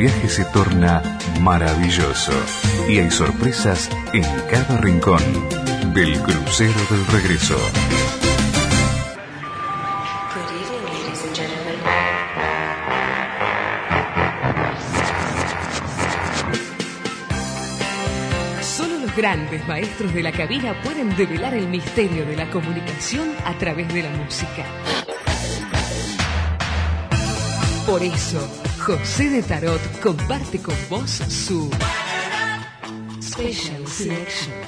viaje se torna maravilloso y hay sorpresas en cada rincón del crucero del regreso. Solo los Grandes maestros de la cabina pueden develar el misterio de la comunicación a través de la música. Por eso, José de Tarot comparte con vos su Special Selection.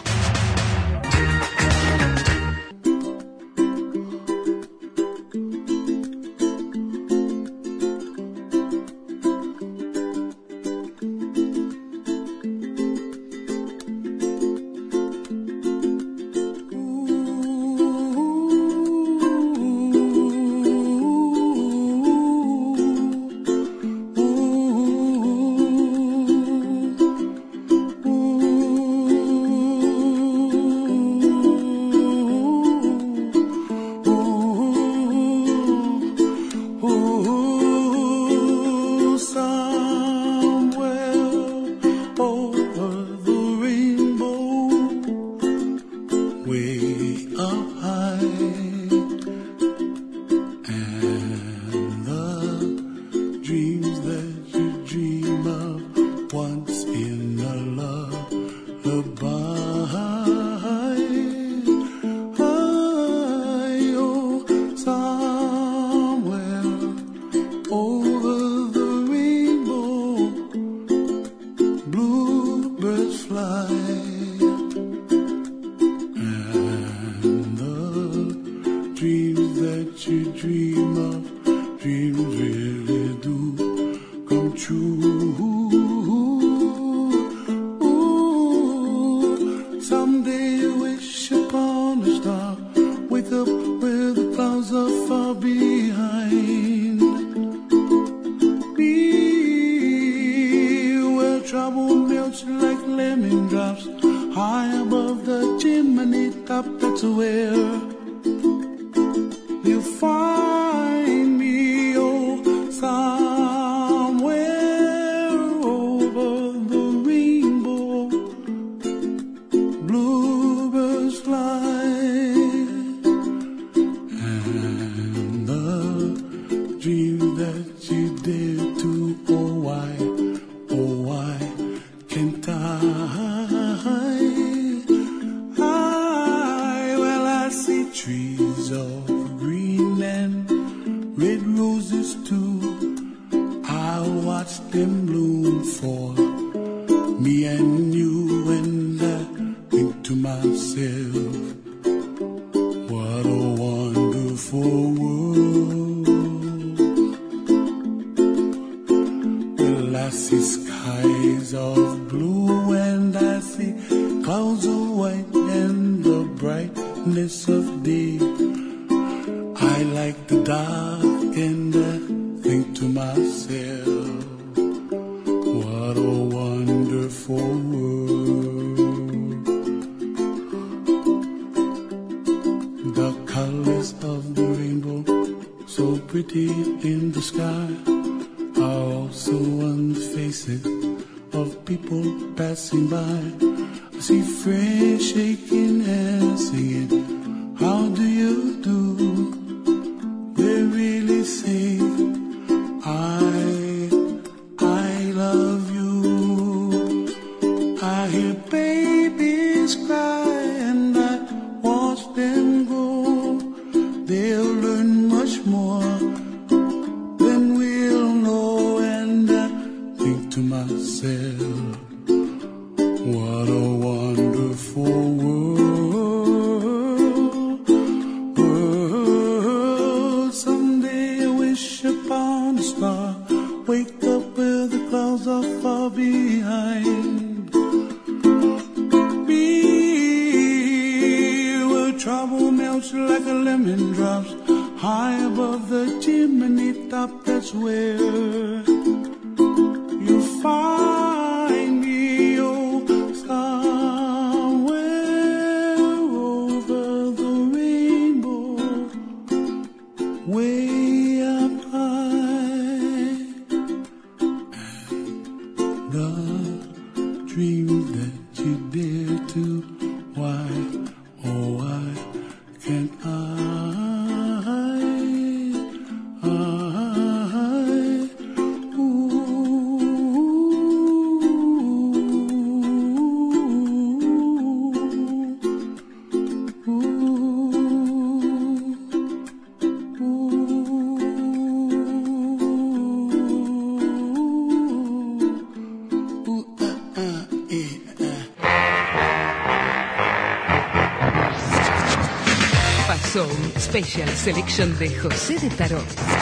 Selection de José de Tarot.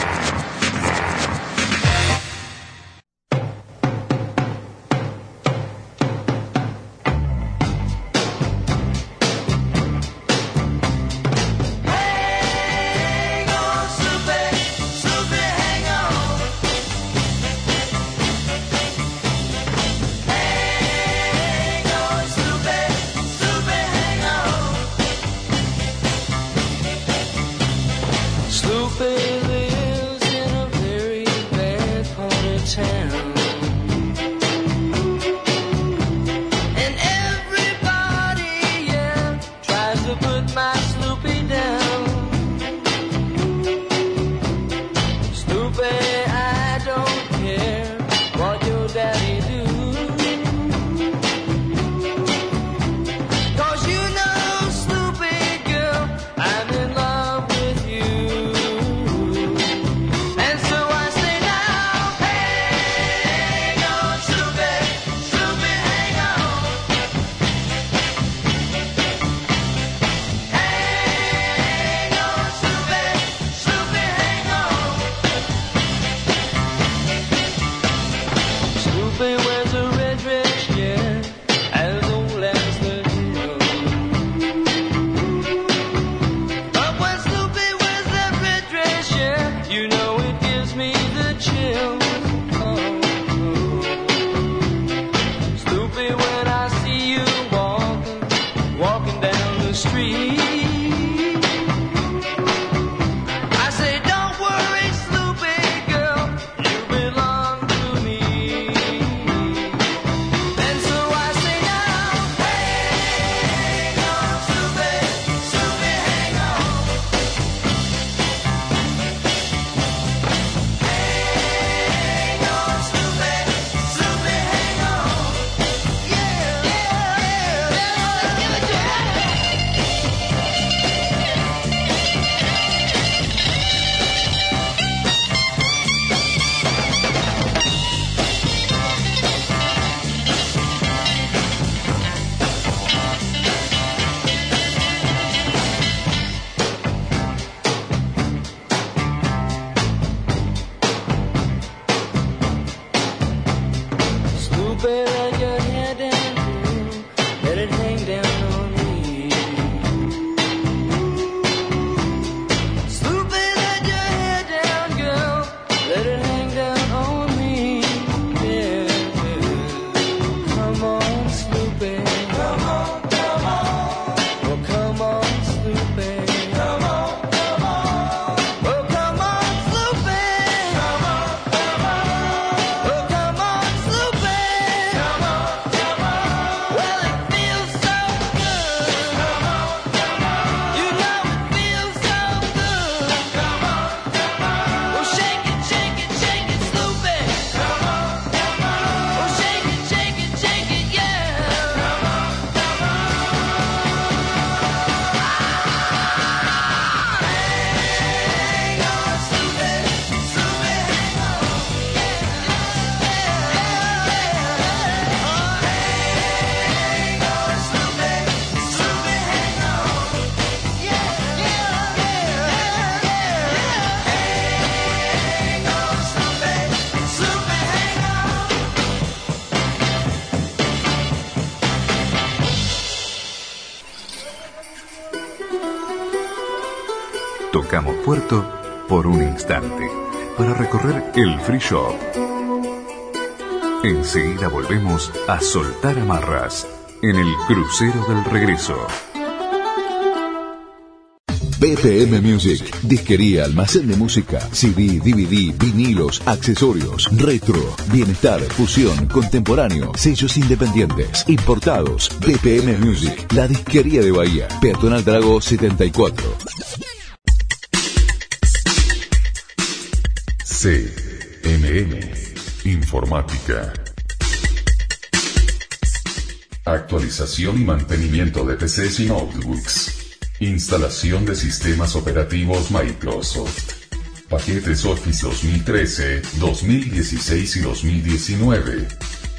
tree. Puerto por un instante para recorrer el free shop. Enseguida volvemos a soltar amarras en el crucero del regreso. BPM Music, disquería, almacén de música, CD, DVD, vinilos, accesorios, retro, bienestar, fusión, contemporáneo, sellos independientes, importados. BPM Music, la disquería de Bahía, Peatonal Drago 74. CMM Informática. Actualización y mantenimiento de PCs y notebooks. Instalación de sistemas operativos Microsoft. Paquetes Office 2013, 2016 y 2019.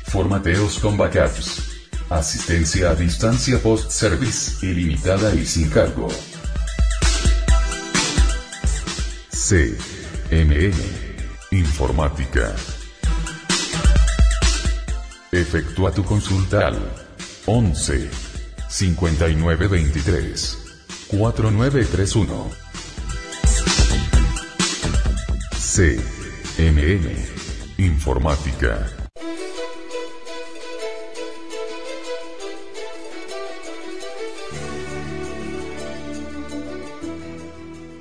Formateos con backups. Asistencia a distancia post-service, ilimitada y sin cargo. CMM Informática. Efectúa tu consulta al 11 5923 4931. CMN Informática.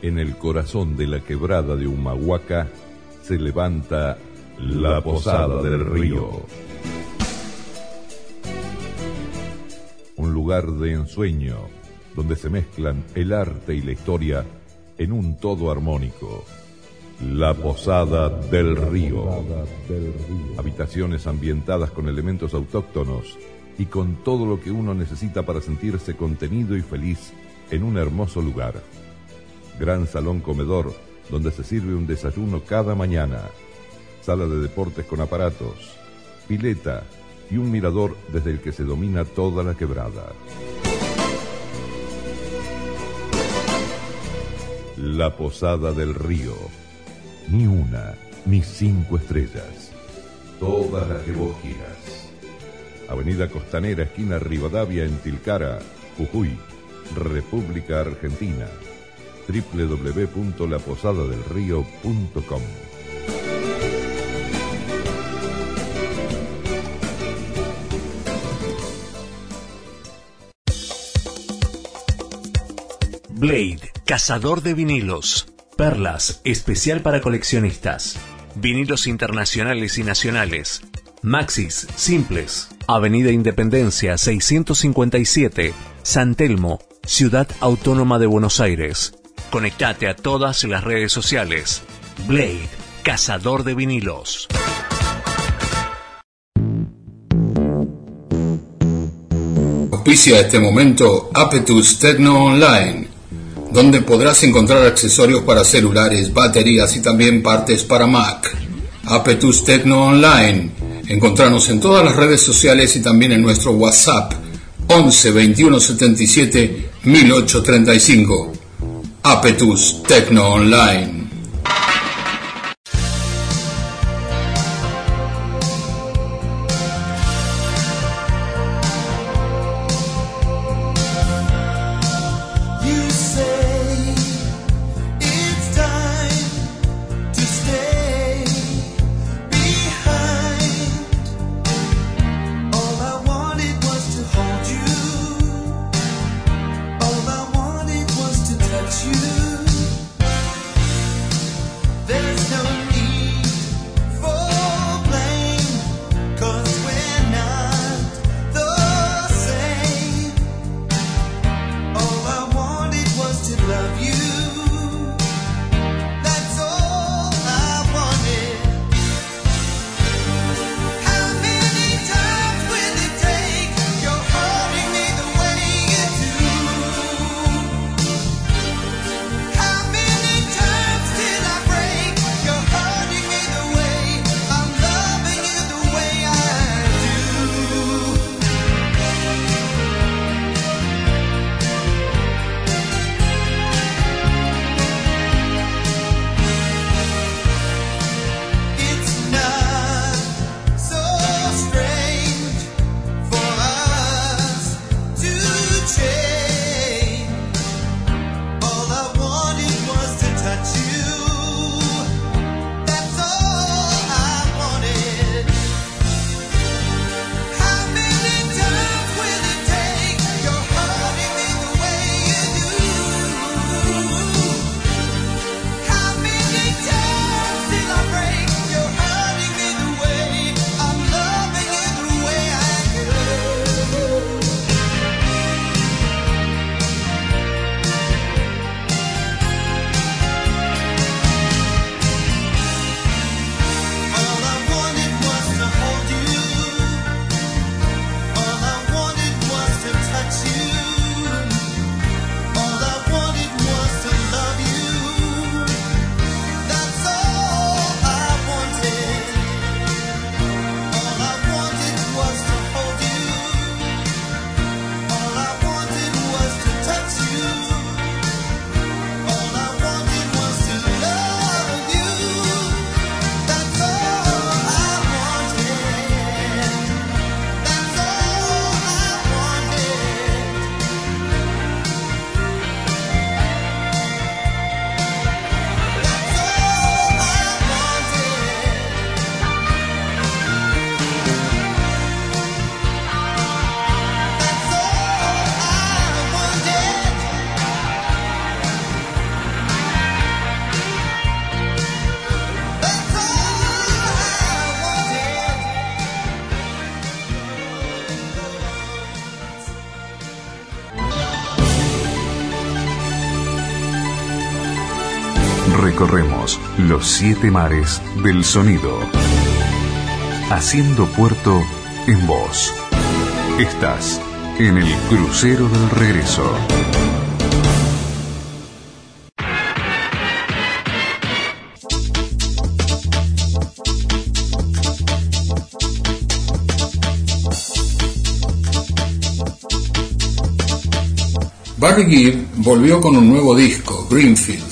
En el corazón de la quebrada de Humahuaca levanta la Posada del Río. Un lugar de ensueño donde se mezclan el arte y la historia en un todo armónico. La Posada del Río. Habitaciones ambientadas con elementos autóctonos y con todo lo que uno necesita para sentirse contenido y feliz en un hermoso lugar. Gran salón comedor donde se sirve un desayuno cada mañana. Sala de deportes con aparatos, pileta y un mirador desde el que se domina toda la quebrada. La Posada del Río. Ni una, ni cinco estrellas. Todas las que vos quieras. Avenida Costanera, esquina Rivadavia, en Tilcara, Jujuy, República Argentina. www.laposadadelrío.com Blade, cazador de vinilos. Perlas, especial para coleccionistas. Vinilos internacionales y nacionales. Maxis, simples. Avenida Independencia 657, San Telmo, Ciudad Autónoma de Buenos Aires. Conectate a todas las redes sociales. Blade, cazador de vinilos. Auspicia este momento Apetus Tecno Online, donde podrás encontrar accesorios para celulares, baterías y también partes para Mac. Apetus Tecno Online. Encontrarnos en todas las redes sociales y también en nuestro WhatsApp 11 21 77 1835. Apetus Tecno Online. Los siete mares del sonido. Haciendo puerto en voz. Estás en el crucero del regreso. Barry Gibb volvió con un nuevo disco, Greenfields.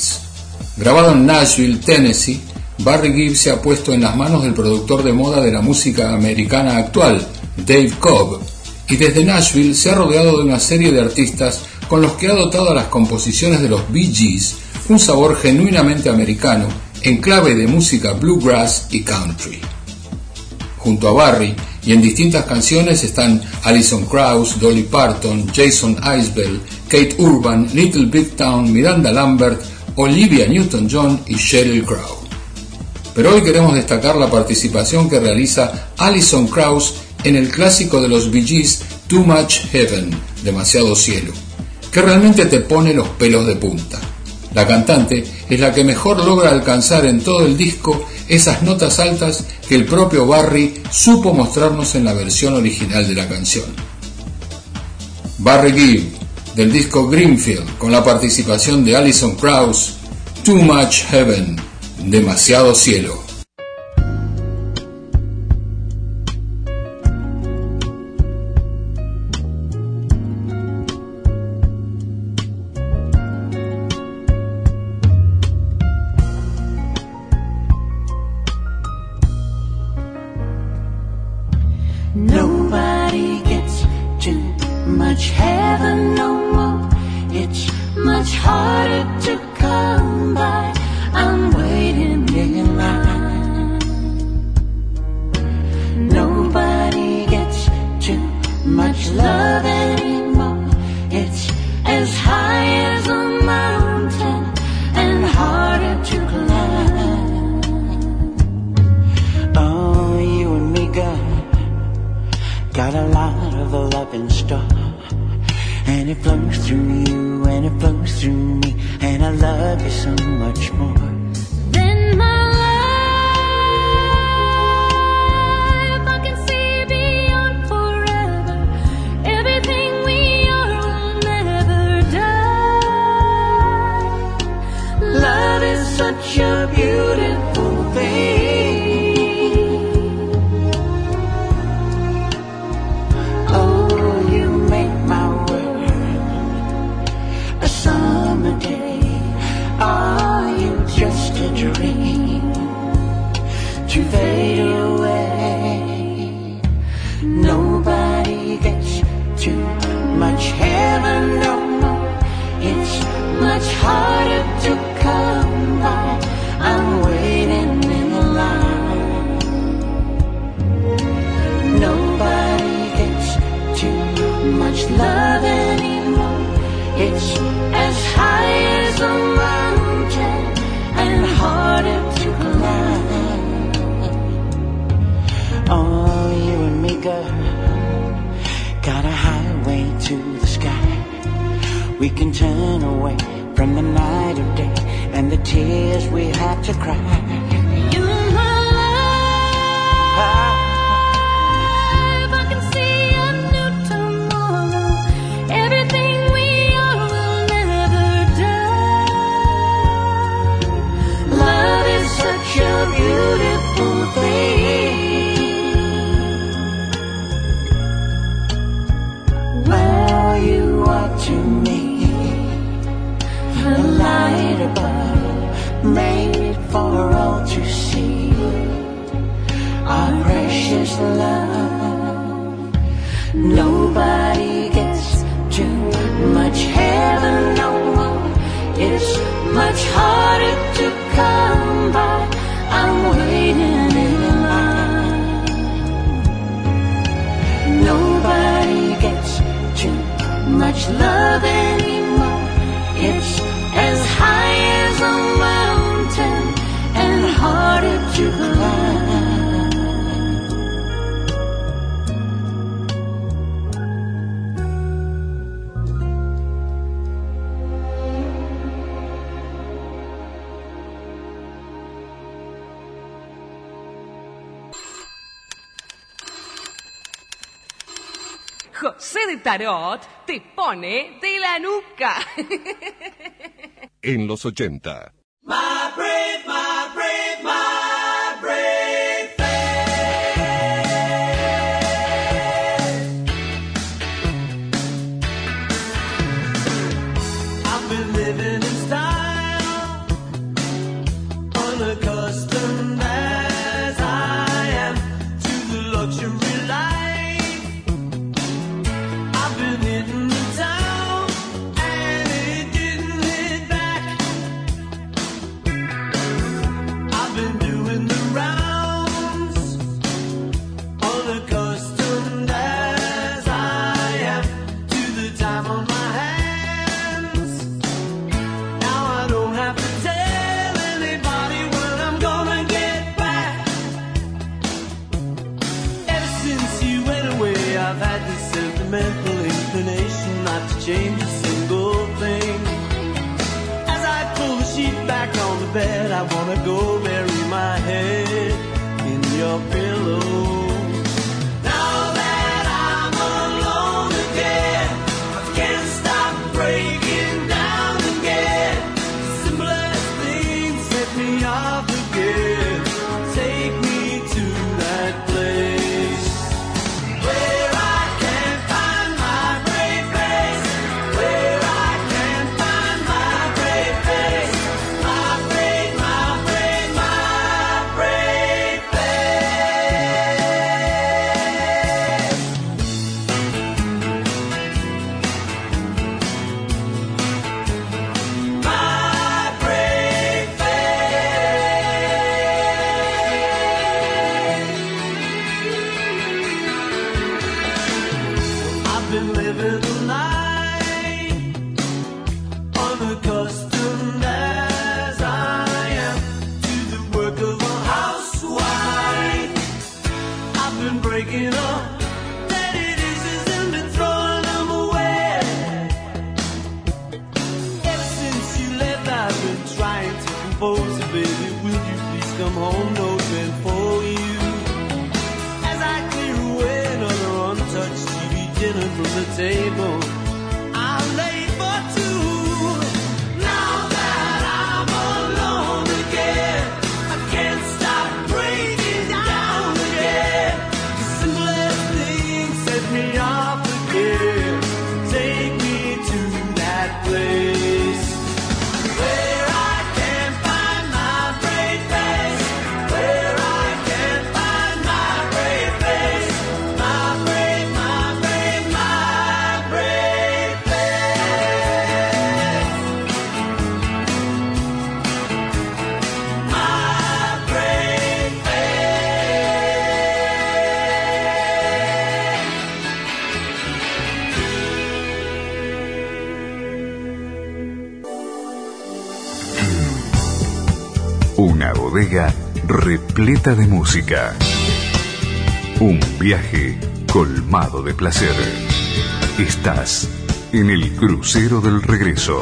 Grabado en Nashville, Tennessee, Barry Gibb se ha puesto en las manos del productor de moda de la música americana actual, Dave Cobb, y desde Nashville se ha rodeado de una serie de artistas con los que ha dotado a las composiciones de los Bee Gees un sabor genuinamente americano en clave de música bluegrass y country. Junto a Barry y en distintas canciones están Alison Krauss, Dolly Parton, Jason Isbell, Kate Urban, Little Big Town, Miranda Lambert, Olivia Newton-John y Sheryl Crow. Pero hoy queremos destacar la participación que realiza Alison Krauss en el clásico de los Bee Gees Too Much Heaven, Demasiado Cielo, que realmente te pone los pelos de punta. La cantante es la que mejor logra alcanzar en todo el disco esas notas altas que el propio Barry supo mostrarnos en la versión original de la canción. Barry Gibb, del disco Greenfield, con la participación de Alison Krauss, Too Much Heaven, Demasiado Cielo. I love tarot te pone de la nuca. En los 80. de música. Un viaje colmado de placer. Estás en el crucero del regreso.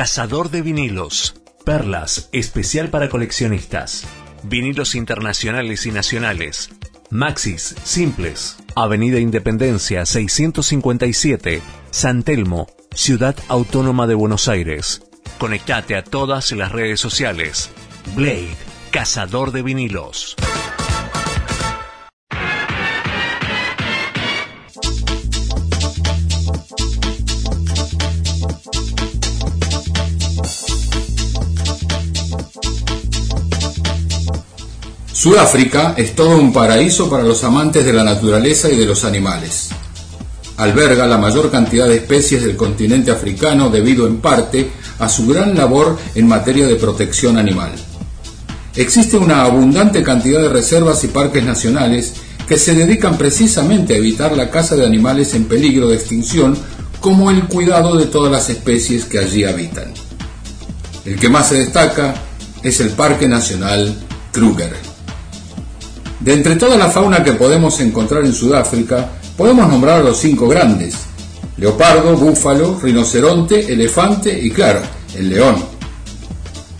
Cazador de vinilos. Perlas, especial para coleccionistas. Vinilos internacionales y nacionales. Maxis, simples. Avenida Independencia 657, San Telmo, Ciudad Autónoma de Buenos Aires. Conectate a todas las redes sociales. Blade, cazador de vinilos. Sudáfrica es todo un paraíso para los amantes de la naturaleza y de los animales. Alberga la mayor cantidad de especies del continente africano debido en parte a su gran labor en materia de protección animal. Existe una abundante cantidad de reservas y parques nacionales que se dedican precisamente a evitar la caza de animales en peligro de extinción como el cuidado de todas las especies que allí habitan. El que más se destaca es el Parque Nacional Kruger. De entre toda la fauna que podemos encontrar en Sudáfrica, podemos nombrar a los cinco grandes. Leopardo, búfalo, rinoceronte, elefante y claro, el león.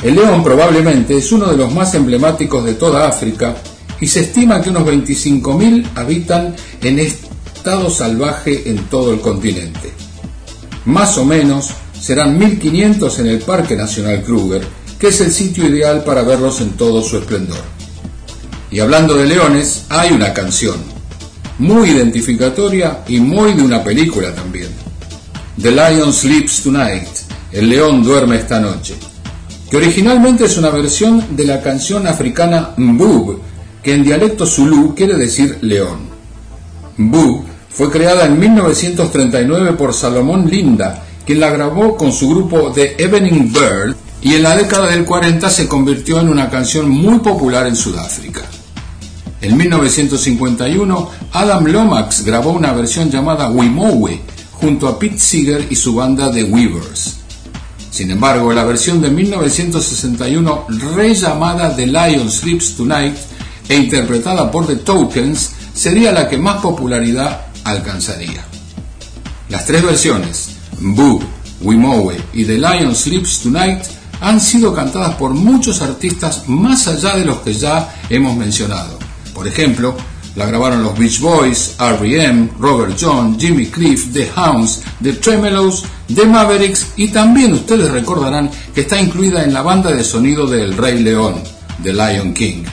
El león probablemente es uno de los más emblemáticos de toda África y se estima que unos 25.000 habitan en estado salvaje en todo el continente. Más o menos serán 1.500 en el Parque Nacional Kruger, que es el sitio ideal para verlos en todo su esplendor. Y hablando de leones, hay una canción, muy identificatoria y muy de una película también. The Lion Sleeps Tonight, El león duerme esta noche, que originalmente es una versión de la canción africana Mbub, que en dialecto zulú quiere decir león. Mbub fue creada en 1939 por Salomón Linda, quien la grabó con su grupo The Evening Bird y en la década del 40 se convirtió en una canción muy popular en Sudáfrica. En 1951, Adam Lomax grabó una versión llamada Wimowe junto a Pete Seeger y su banda The Weavers. Sin embargo, la versión de 1961, rellamada The Lion Sleeps Tonight e interpretada por The Tokens, sería la que más popularidad alcanzaría. Las tres versiones, Boo, Wimowe y The Lion Sleeps Tonight, han sido cantadas por muchos artistas más allá de los que ya hemos mencionado. Por ejemplo, la grabaron los Beach Boys, R.E.M., Robert John, Jimmy Cliff, The Hounds, The Tremelows, The Mavericks y también ustedes recordarán que está incluida en la banda de sonido de El Rey León, The Lion King.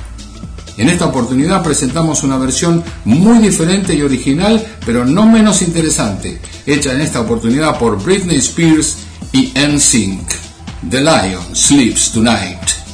En esta oportunidad presentamos una versión muy diferente y original, pero no menos interesante, hecha en esta oportunidad por Britney Spears y NSYNC. The Lion Sleeps Tonight. Tonight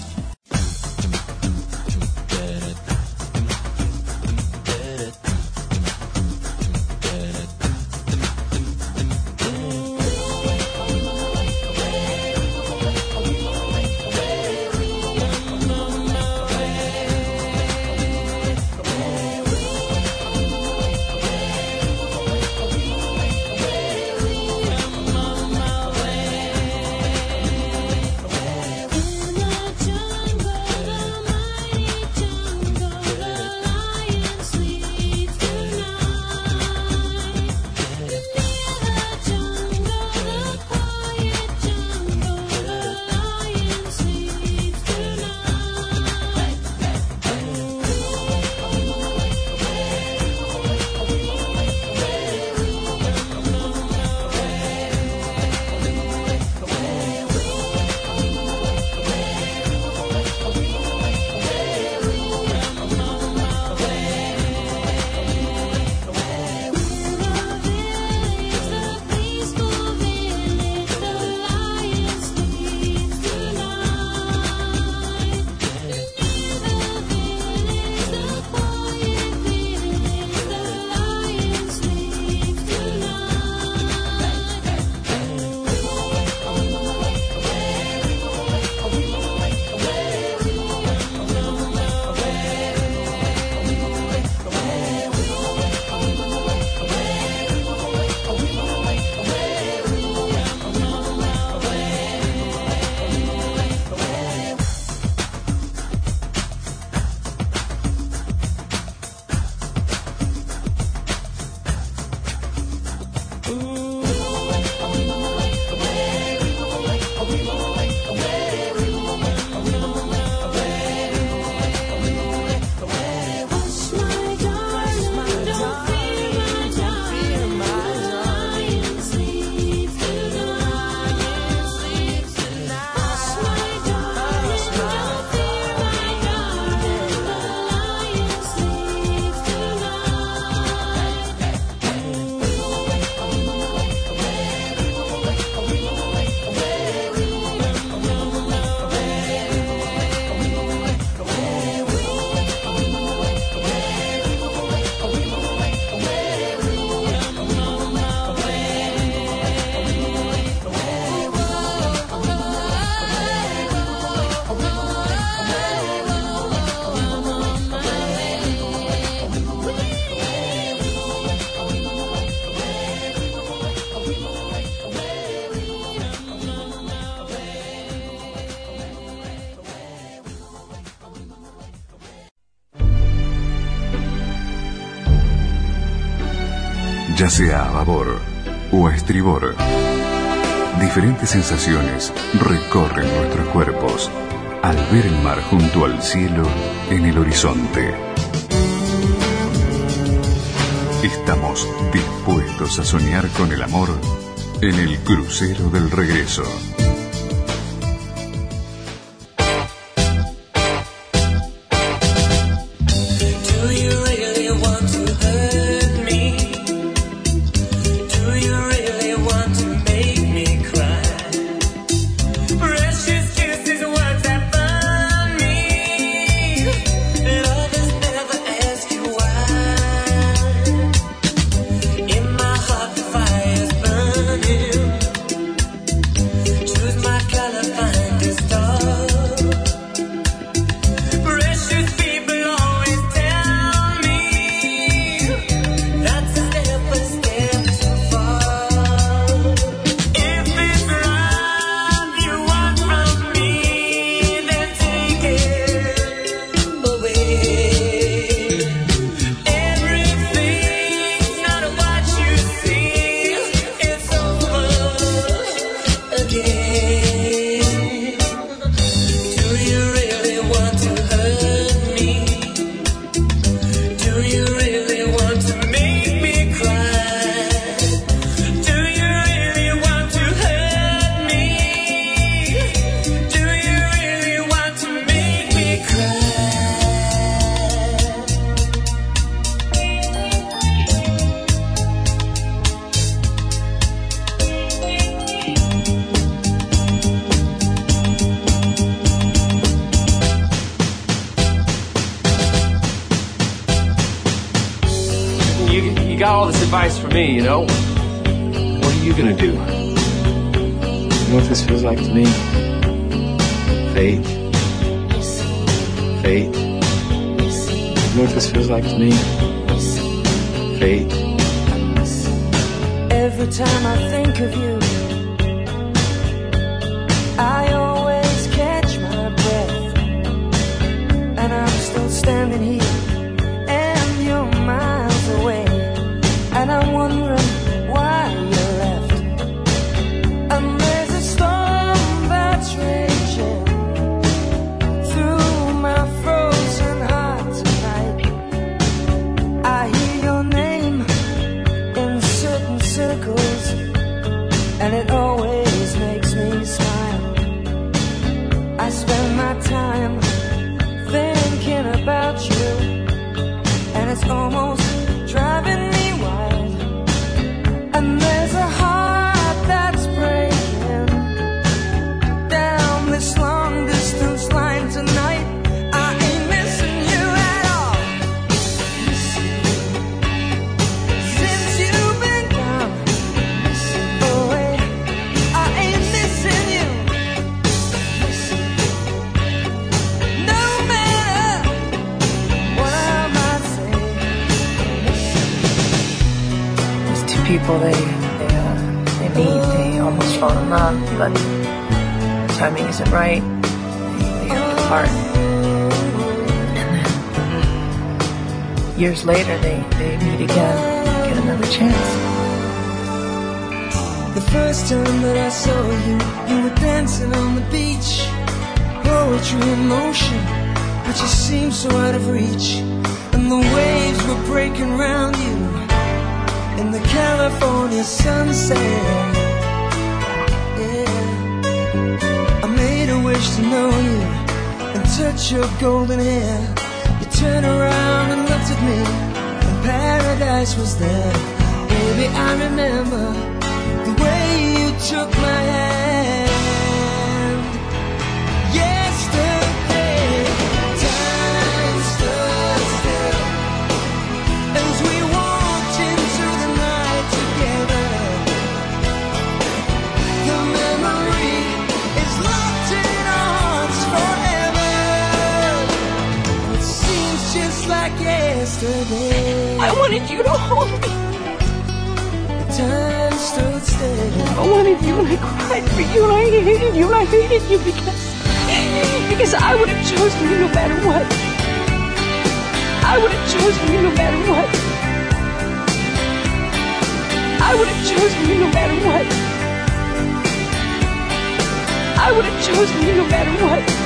ya sea a babor o a estribor. Diferentes sensaciones recorren nuestros cuerpos al ver el mar junto al cielo en el horizonte. Estamos dispuestos a soñar con el amor en el crucero del regreso. Years later, they they meet again, get another chance. The first time that I saw you, you were dancing on the beach. Poetry in motion, but you seemed so out of reach. And the waves were breaking round you in the California sunset. Yeah. I made a wish to know you and touch your golden hair. Turned around and looked at me, and paradise was there. Baby, I remember the way you took my hand. I wanted you to hold me. Time stood still. I wanted you and I cried for you and I hated you and I hated you because because I would have chosen you no matter what. I would have chosen you no matter what. I would have chosen you no matter what. I would have chosen you no matter what.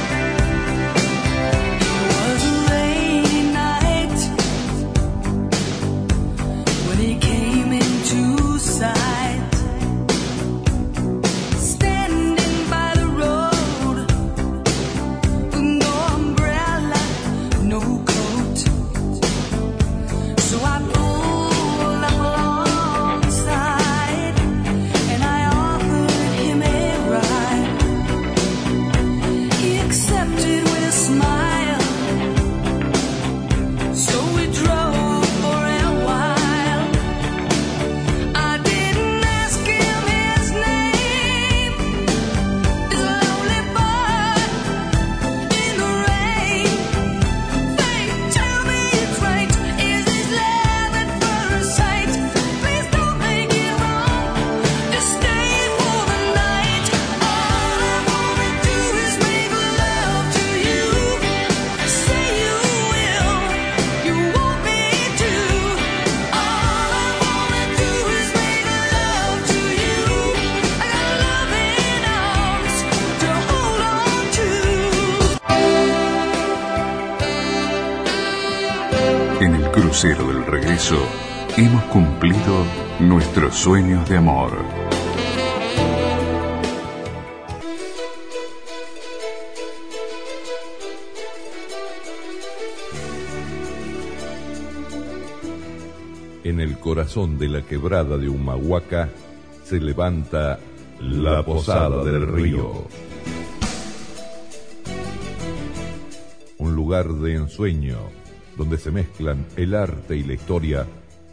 Sueños de amor. En el corazón de la quebrada de Humahuaca se levanta la Posada del Río. Un lugar de ensueño donde se mezclan el arte y la historia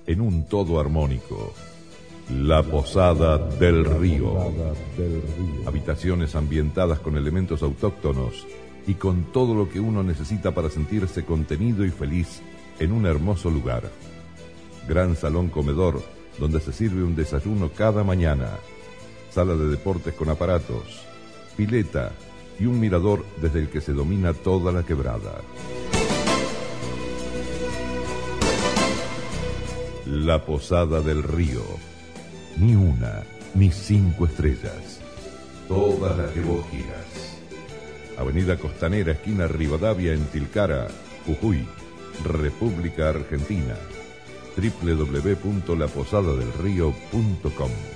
en un todo armónico. La Posada del Río. Habitaciones ambientadas con elementos autóctonos y con todo lo que uno necesita para sentirse contenido y feliz en un hermoso lugar. Gran salón comedor donde se sirve un desayuno cada mañana. Sala de deportes con aparatos, pileta y un mirador desde el que se domina toda la quebrada. La Posada del Río. Ni una, ni cinco estrellas. Todas las que vos quieras. Avenida Costanera, esquina Rivadavia, en Tilcara, Jujuy, República Argentina. www.laposadadelrío.com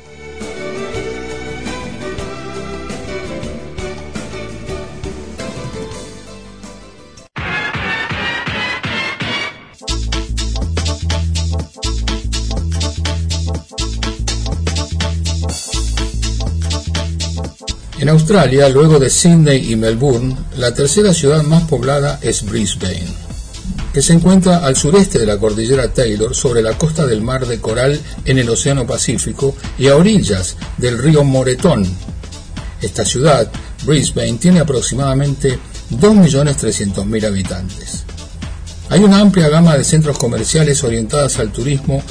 En Australia, luego de Sydney y Melbourne, la tercera ciudad más poblada es Brisbane, que se encuentra al sureste de la cordillera Taylor, sobre la costa del mar de Coral en el Océano Pacífico y a orillas del río Moretón. Esta ciudad, Brisbane, tiene aproximadamente 2.300.000 habitantes. Hay una amplia gama de centros comerciales orientadas al turismo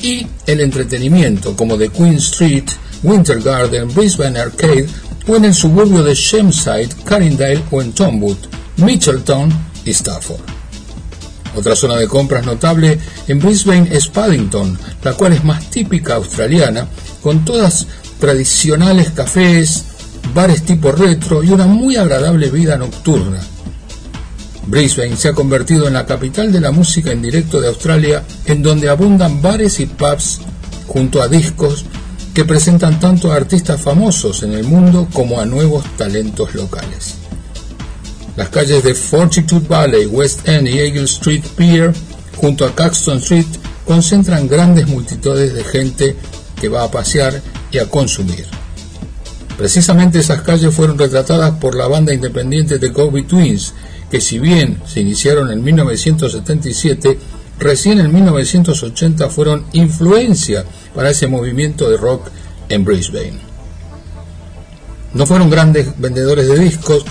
y el entretenimiento, como The Queen Street, Winter Garden, Brisbane Arcade o en el suburbio de Shamside, Carindale o en Tomwood, Mitchelton y Stafford. Otra zona de compras notable en Brisbane es Paddington, la cual es más típica australiana, con todas tradicionales cafés, bares tipo retro y una muy agradable vida nocturna. Brisbane se ha convertido en la capital de la música en directo de Australia, en donde abundan bares y pubs junto a discos que presentan tanto a artistas famosos en el mundo como a nuevos talentos locales. Las calles de Fortitude Valley, West End y Eagle Street Pier, junto a Caxton Street, concentran grandes multitudes de gente que va a pasear y a consumir. Precisamente esas calles fueron retratadas por la banda independiente de Go Twins, que si bien se iniciaron en 1977, recién en 1980 fueron influencia para ese movimiento de rock en Brisbane. No fueron grandes vendedores de discos,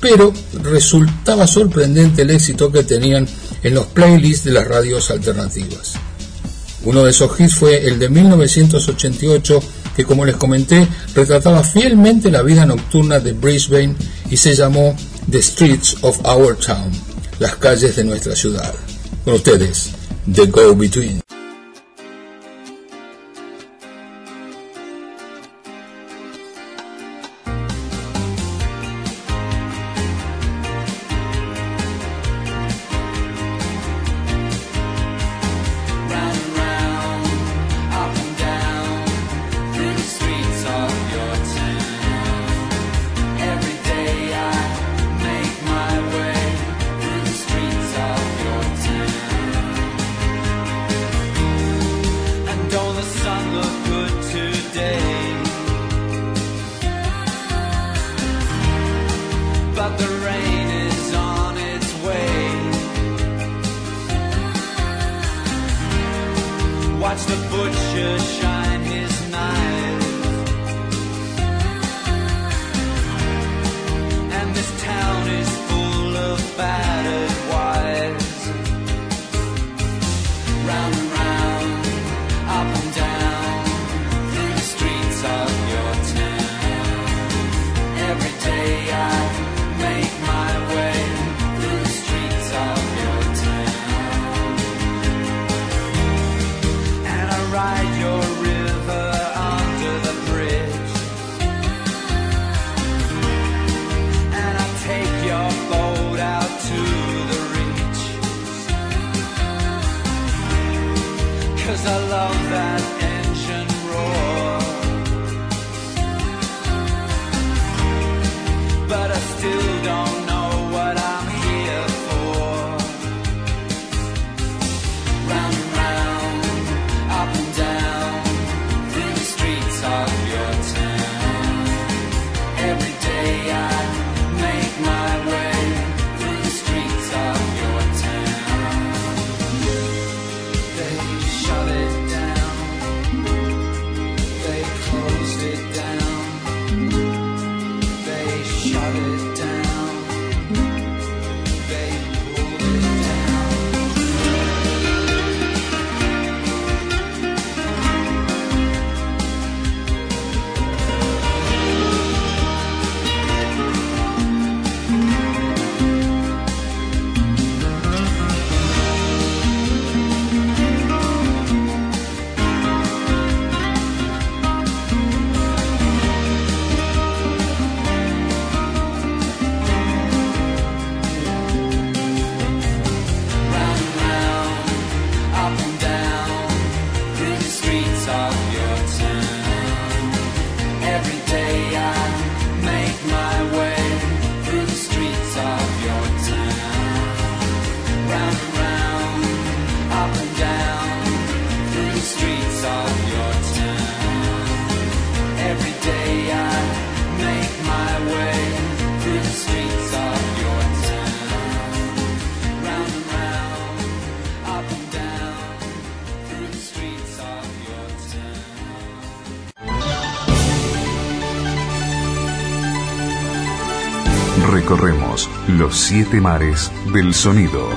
pero resultaba sorprendente el éxito que tenían en los playlists de las radios alternativas. Uno de esos hits fue el de 1988, que como les comenté, retrataba fielmente la vida nocturna de Brisbane y se llamó The Streets of Our Town, las calles de nuestra ciudad. Con ustedes, The Go Between. siete mares del sonido.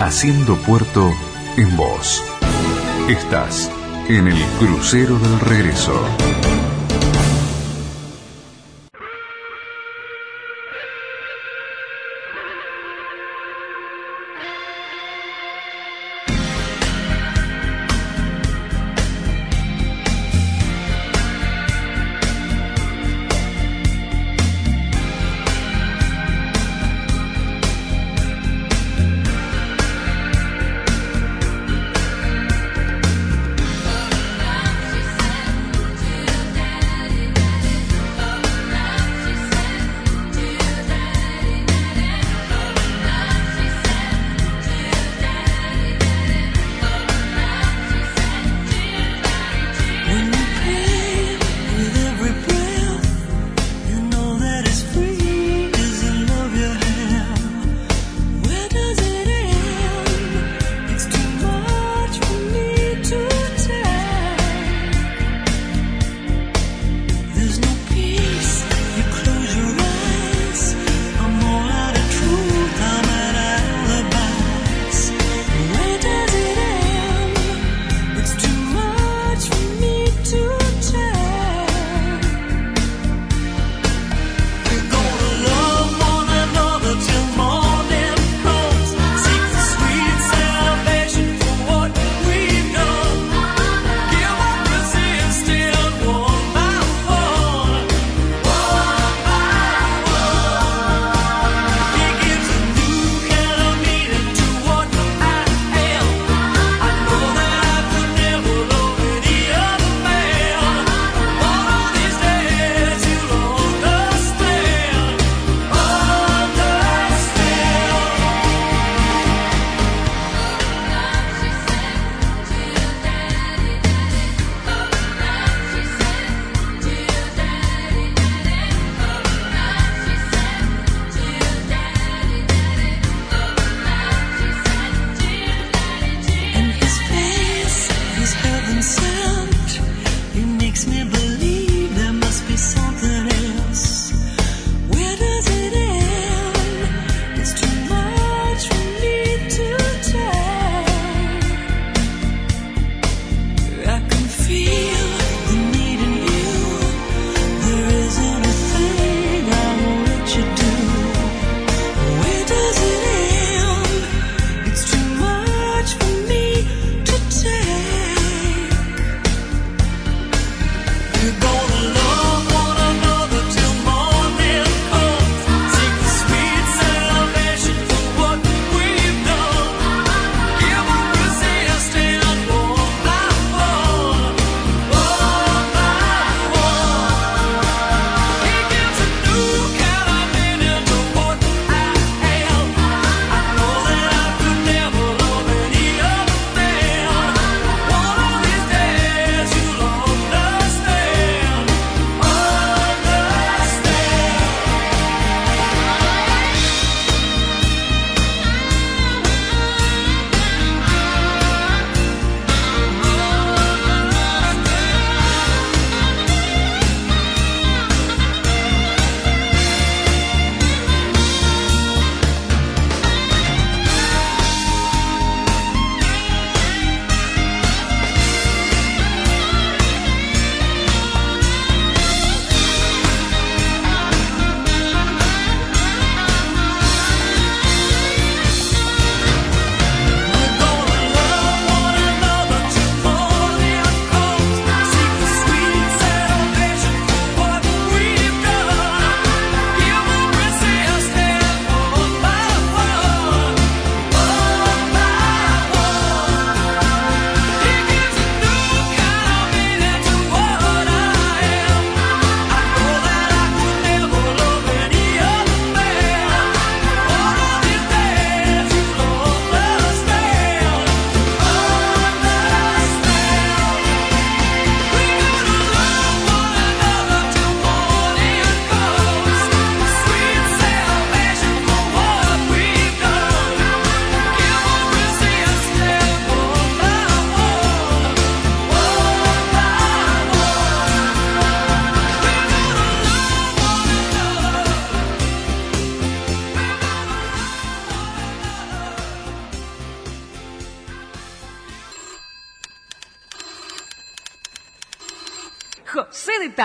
Haciendo puerto en voz. Estás en el crucero del regreso.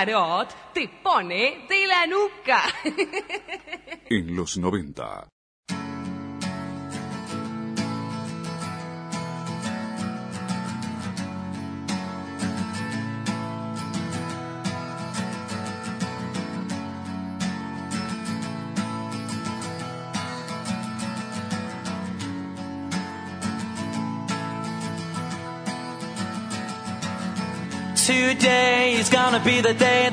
Tarot te pone de la nuca. En los 90. Today is gonna be the day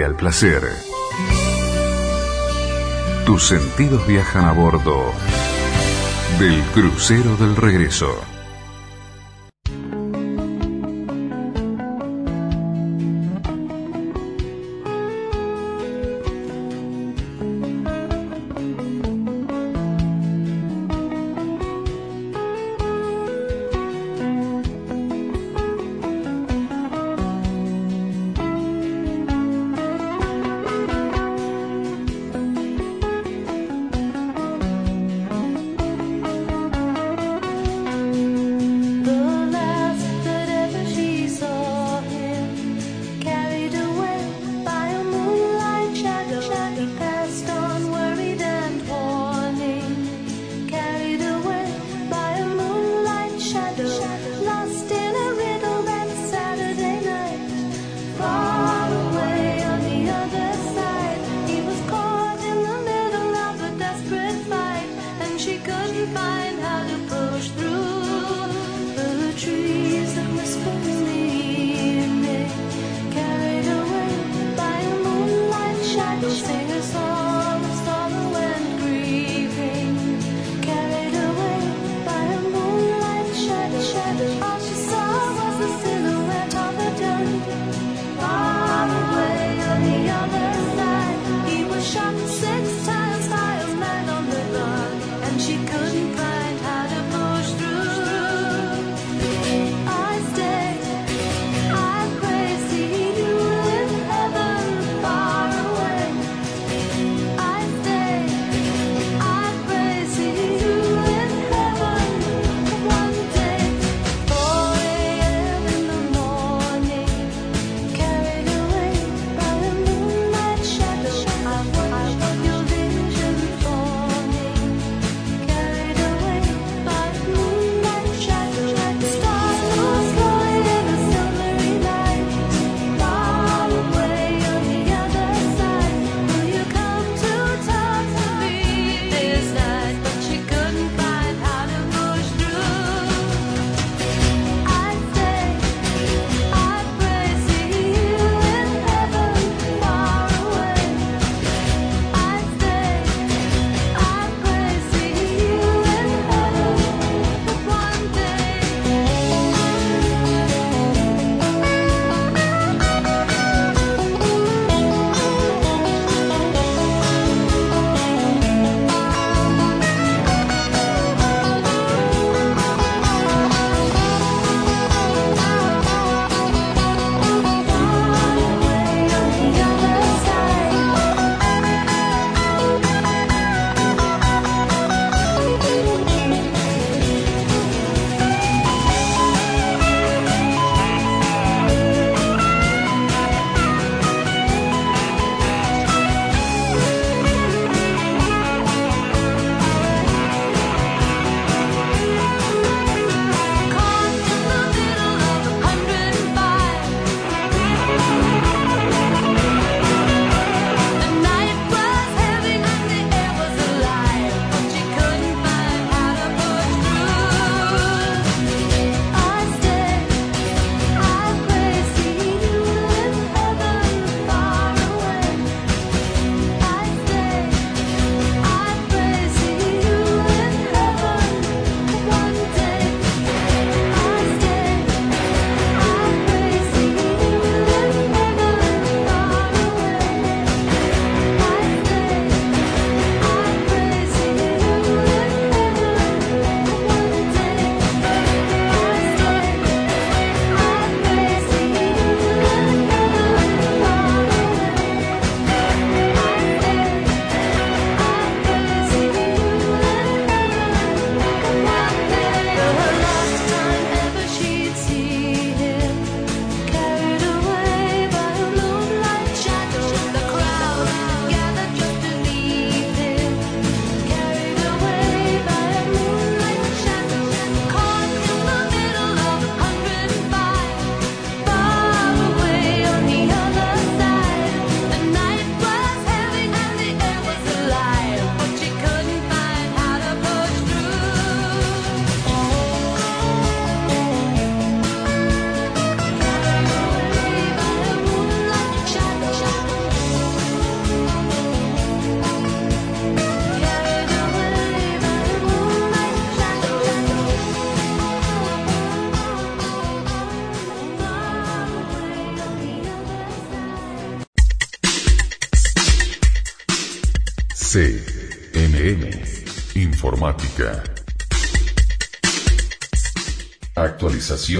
Al placer. Tus sentidos viajan a bordo del crucero del regreso.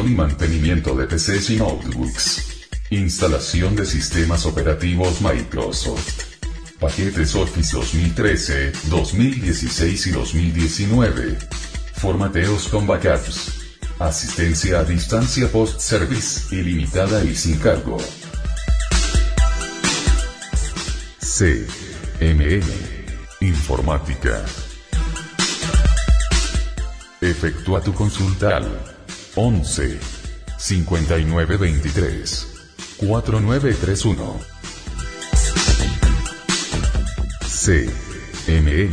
y mantenimiento de PCs y notebooks. Instalación de sistemas operativos Microsoft. Paquetes Office 2013, 2016 y 2019. Formateos con backups. Asistencia a distancia post-service, ilimitada y sin cargo. C. MM. Informática. Efectúa tu consulta Once cincuenta y nueve veintitrés cuatro nueve tres uno C. M.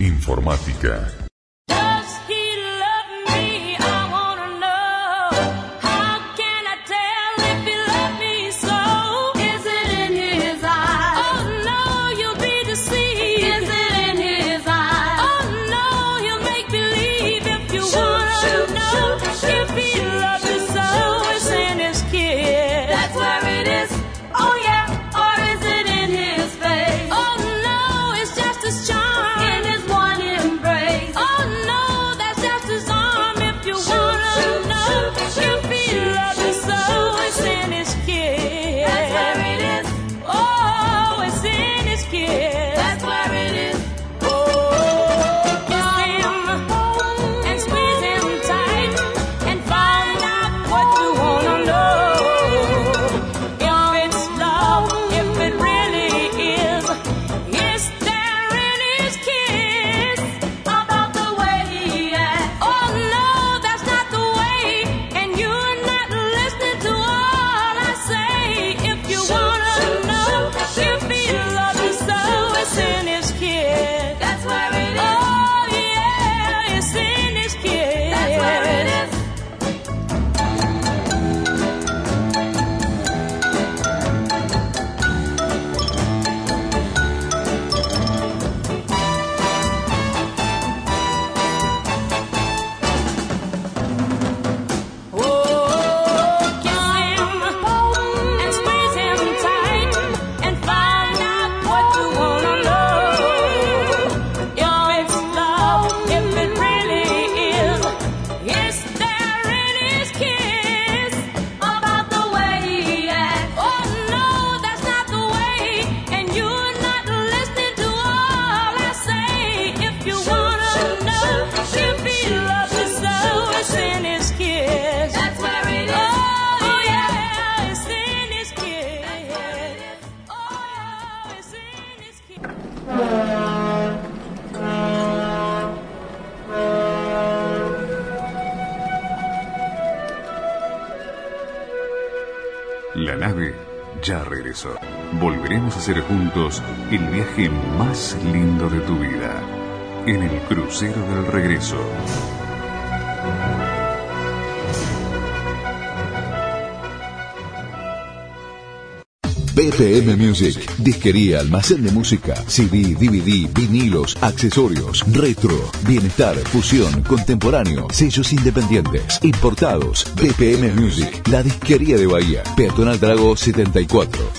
Informática. En el crucero del regreso. BPM Music, disquería, almacén de música, CD, DVD, vinilos, accesorios, retro, bienestar, fusión, contemporáneo, sellos independientes, importados. BPM Music, la disquería de Bahía, Peatonal Drago 74.